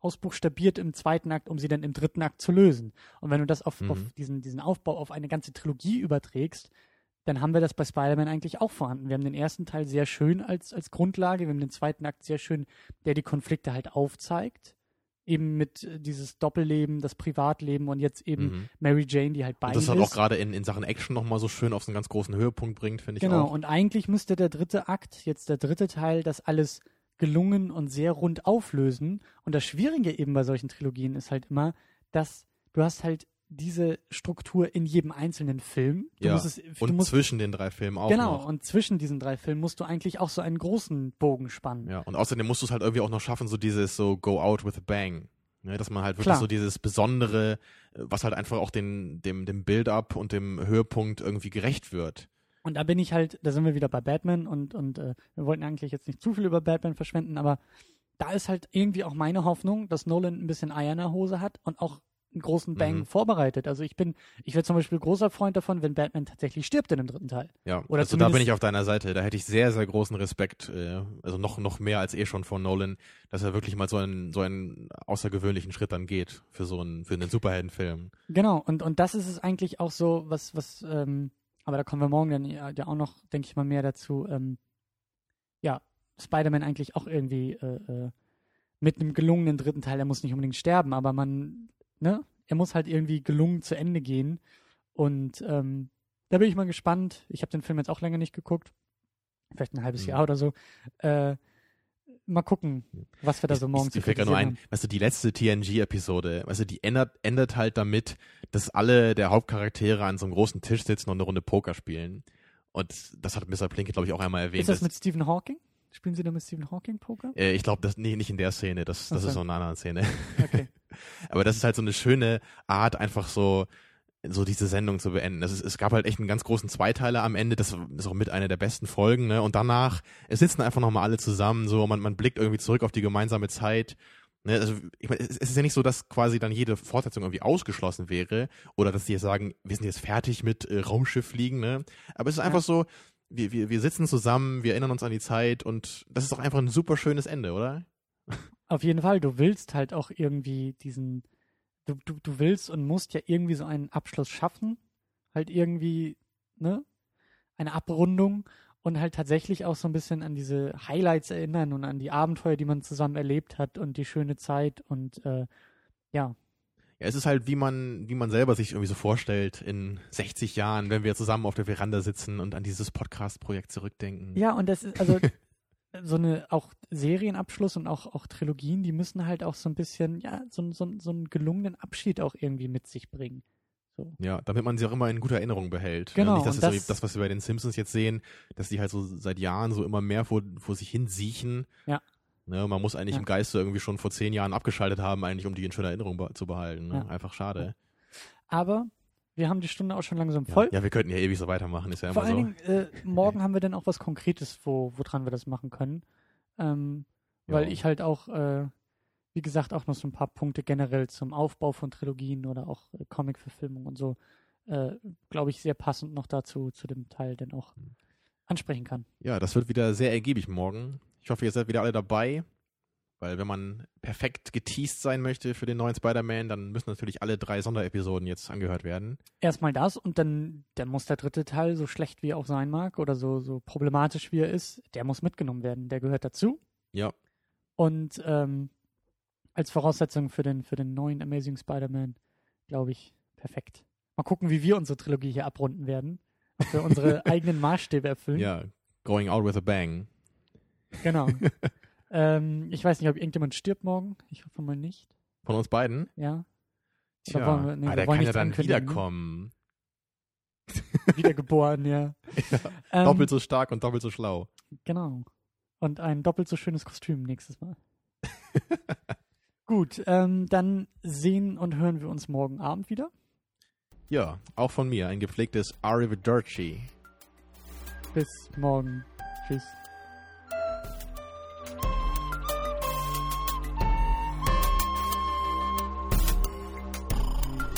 ausbuchstabiert im zweiten Akt, um sie dann im dritten Akt zu lösen. Und wenn du das auf, Mhm. auf diesen, diesen Aufbau auf eine ganze Trilogie überträgst, dann haben wir das bei Spider-Man eigentlich auch vorhanden. Wir haben den ersten Teil sehr schön als, als Grundlage, wir haben den zweiten Akt sehr schön, der die Konflikte halt aufzeigt. Eben mit äh, dieses Doppelleben, das Privatleben und jetzt eben Mhm. Mary Jane, die halt bei Und das hat ist. auch gerade in, in Sachen Action nochmal so schön auf einen ganz großen Höhepunkt bringt, finde ich Genau, auch. und eigentlich müsste der dritte Akt, jetzt der dritte Teil, das alles gelungen und sehr rund auflösen. Und das Schwierige eben bei solchen Trilogien ist halt immer, dass du hast halt diese Struktur in jedem einzelnen Film. Du Ja, es, du Und musst, zwischen den drei Filmen auch genau, noch. und zwischen diesen drei Filmen musst du eigentlich auch so einen großen Bogen spannen. Ja, und außerdem musst du es halt irgendwie auch noch schaffen, so dieses so go out with a bang. Ne, dass man halt wirklich Klar. so dieses Besondere, äh, was halt einfach auch den, dem, dem Build-up und dem Höhepunkt irgendwie gerecht wird. Und da bin ich halt, da sind wir wieder bei Batman und, und äh, wir wollten eigentlich jetzt nicht zu viel über Batman verschwenden, aber da ist halt irgendwie auch meine Hoffnung, dass Nolan ein bisschen Eier in der Hose hat und auch einen großen Bang Mhm. vorbereitet. Also ich bin, ich wäre zum Beispiel großer Freund davon, wenn Batman tatsächlich stirbt in dem dritten Teil. Ja, Oder also da bin ich auf deiner Seite. Da hätte ich sehr, sehr großen Respekt, äh, also noch, noch mehr als eh schon von Nolan, dass er wirklich mal so einen, so einen außergewöhnlichen Schritt dann geht für so einen, für einen Superheldenfilm. Genau, und, und das ist es eigentlich auch so, was, was, ähm, aber da kommen wir morgen dann ja, ja auch noch, denke ich mal, mehr dazu, ähm, ja, Spider-Man eigentlich auch irgendwie äh, äh, mit einem gelungenen dritten Teil, er muss nicht unbedingt sterben, aber man, ne, er muss halt irgendwie gelungen zu Ende gehen. Und ähm, da bin ich mal gespannt. Ich habe den Film jetzt auch länger nicht geguckt. Vielleicht ein halbes Mhm. Jahr oder so. Äh, mal gucken, was wir da so morgen ich, ich fällt gerade nur ein, weißt du, die letzte TNG-Episode, weißt du, die ändert, endet halt damit, dass alle der Hauptcharaktere an so einem großen Tisch sitzen und eine Runde Poker spielen. Und das hat Mr. Plinke, glaube ich, auch einmal erwähnt. Ist das mit Stephen Hawking? Spielen Sie da mit Stephen Hawking Poker? äh, ich glaube, das nee, nicht in der Szene, das, das so. ist so eine andere Szene. Okay. Aber das ist halt so eine schöne Art, einfach so so diese Sendung zu beenden. Es, es gab halt echt einen ganz großen Zweiteiler am Ende, das ist auch mit einer der besten Folgen, ne? Und danach, es sitzen einfach nochmal alle zusammen, so, man, man blickt irgendwie zurück auf die gemeinsame Zeit. Ne? Also, ich meine, es, es ist ja nicht so, dass quasi dann jede Fortsetzung irgendwie ausgeschlossen wäre oder dass die jetzt sagen, wir sind jetzt fertig mit äh, Raumschiff fliegen, ne? Aber es ist Ja. einfach so, wir, wir, wir sitzen zusammen, wir erinnern uns an die Zeit und das ist doch einfach ein super schönes Ende, oder? Auf jeden Fall, du willst halt auch irgendwie diesen, du, du, du willst und musst ja irgendwie so einen Abschluss schaffen. Halt irgendwie, ne? eine Abrundung und halt tatsächlich auch so ein bisschen an diese Highlights erinnern und an die Abenteuer, die man zusammen erlebt hat und die schöne Zeit und äh, ja. Ja, es ist halt, wie man, wie man selber sich irgendwie so vorstellt in 60 Jahren, wenn wir zusammen auf der Veranda sitzen und an dieses Podcast-Projekt zurückdenken. Ja, und das ist, also so eine auch Serienabschluss und auch, auch Trilogien, die müssen halt auch so ein bisschen, ja, so, so, so einen gelungenen Abschied auch irgendwie mit sich bringen. So. Ja, damit man sie auch immer in guter Erinnerung behält. Genau, Nicht, dass und es so, das- das, was wir bei den Simpsons jetzt sehen, dass die halt so seit Jahren so immer mehr vor, vor sich hin siechen. Ja. Ne, man muss eigentlich Ja. im Geiste irgendwie schon vor zehn Jahren abgeschaltet haben, eigentlich, um die in schöner Erinnerung be zu behalten. Ne? Ja. Einfach schade. Aber wir haben die Stunde auch schon langsam Ja. voll. ja, wir könnten ja ewig so weitermachen, ist ja Vor immer allen so. Dingen, äh, morgen haben wir dann auch was Konkretes, wo, woran wir das machen können. Ähm, weil Ja. ich halt auch, äh, wie gesagt, auch noch so ein paar Punkte generell zum Aufbau von Trilogien oder auch äh, Comic-Verfilmung und so, äh, glaube ich, sehr passend noch dazu, zu dem Teil dann auch Hm. ansprechen kann. Ja, das wird wieder sehr ergiebig morgen. Ich hoffe, ihr seid wieder alle dabei. Weil wenn man perfekt geteased sein möchte für den neuen Spider-Man, dann müssen natürlich alle drei Sonderepisoden jetzt angehört werden. Erstmal das und dann, dann muss der dritte Teil, so schlecht wie er auch sein mag oder so, so problematisch wie er ist, der muss mitgenommen werden. Der gehört dazu. Ja. Und ähm, als Voraussetzung für den, für den neuen Amazing Spider-Man, glaube ich, perfekt. Mal gucken, wie wir unsere Trilogie hier abrunden werden. Ob wir unsere eigenen Maßstäbe erfüllen. Ja, going out with a bang. Genau. ähm, ich weiß nicht, ob irgendjemand stirbt morgen. Ich hoffe mal nicht. Von uns beiden. Ja. Tja, wollen wir- nee, ah, der kann ja dann ne? wiederkommen. Wiedergeboren, ja. Ähm, Doppelt so stark und doppelt so schlau. Genau. Und ein doppelt so schönes Kostüm nächstes Mal. Gut, ähm, dann sehen und hören wir uns morgen Abend wieder. Ja, auch von mir ein gepflegtes Arrivederci. Bis morgen. Tschüss.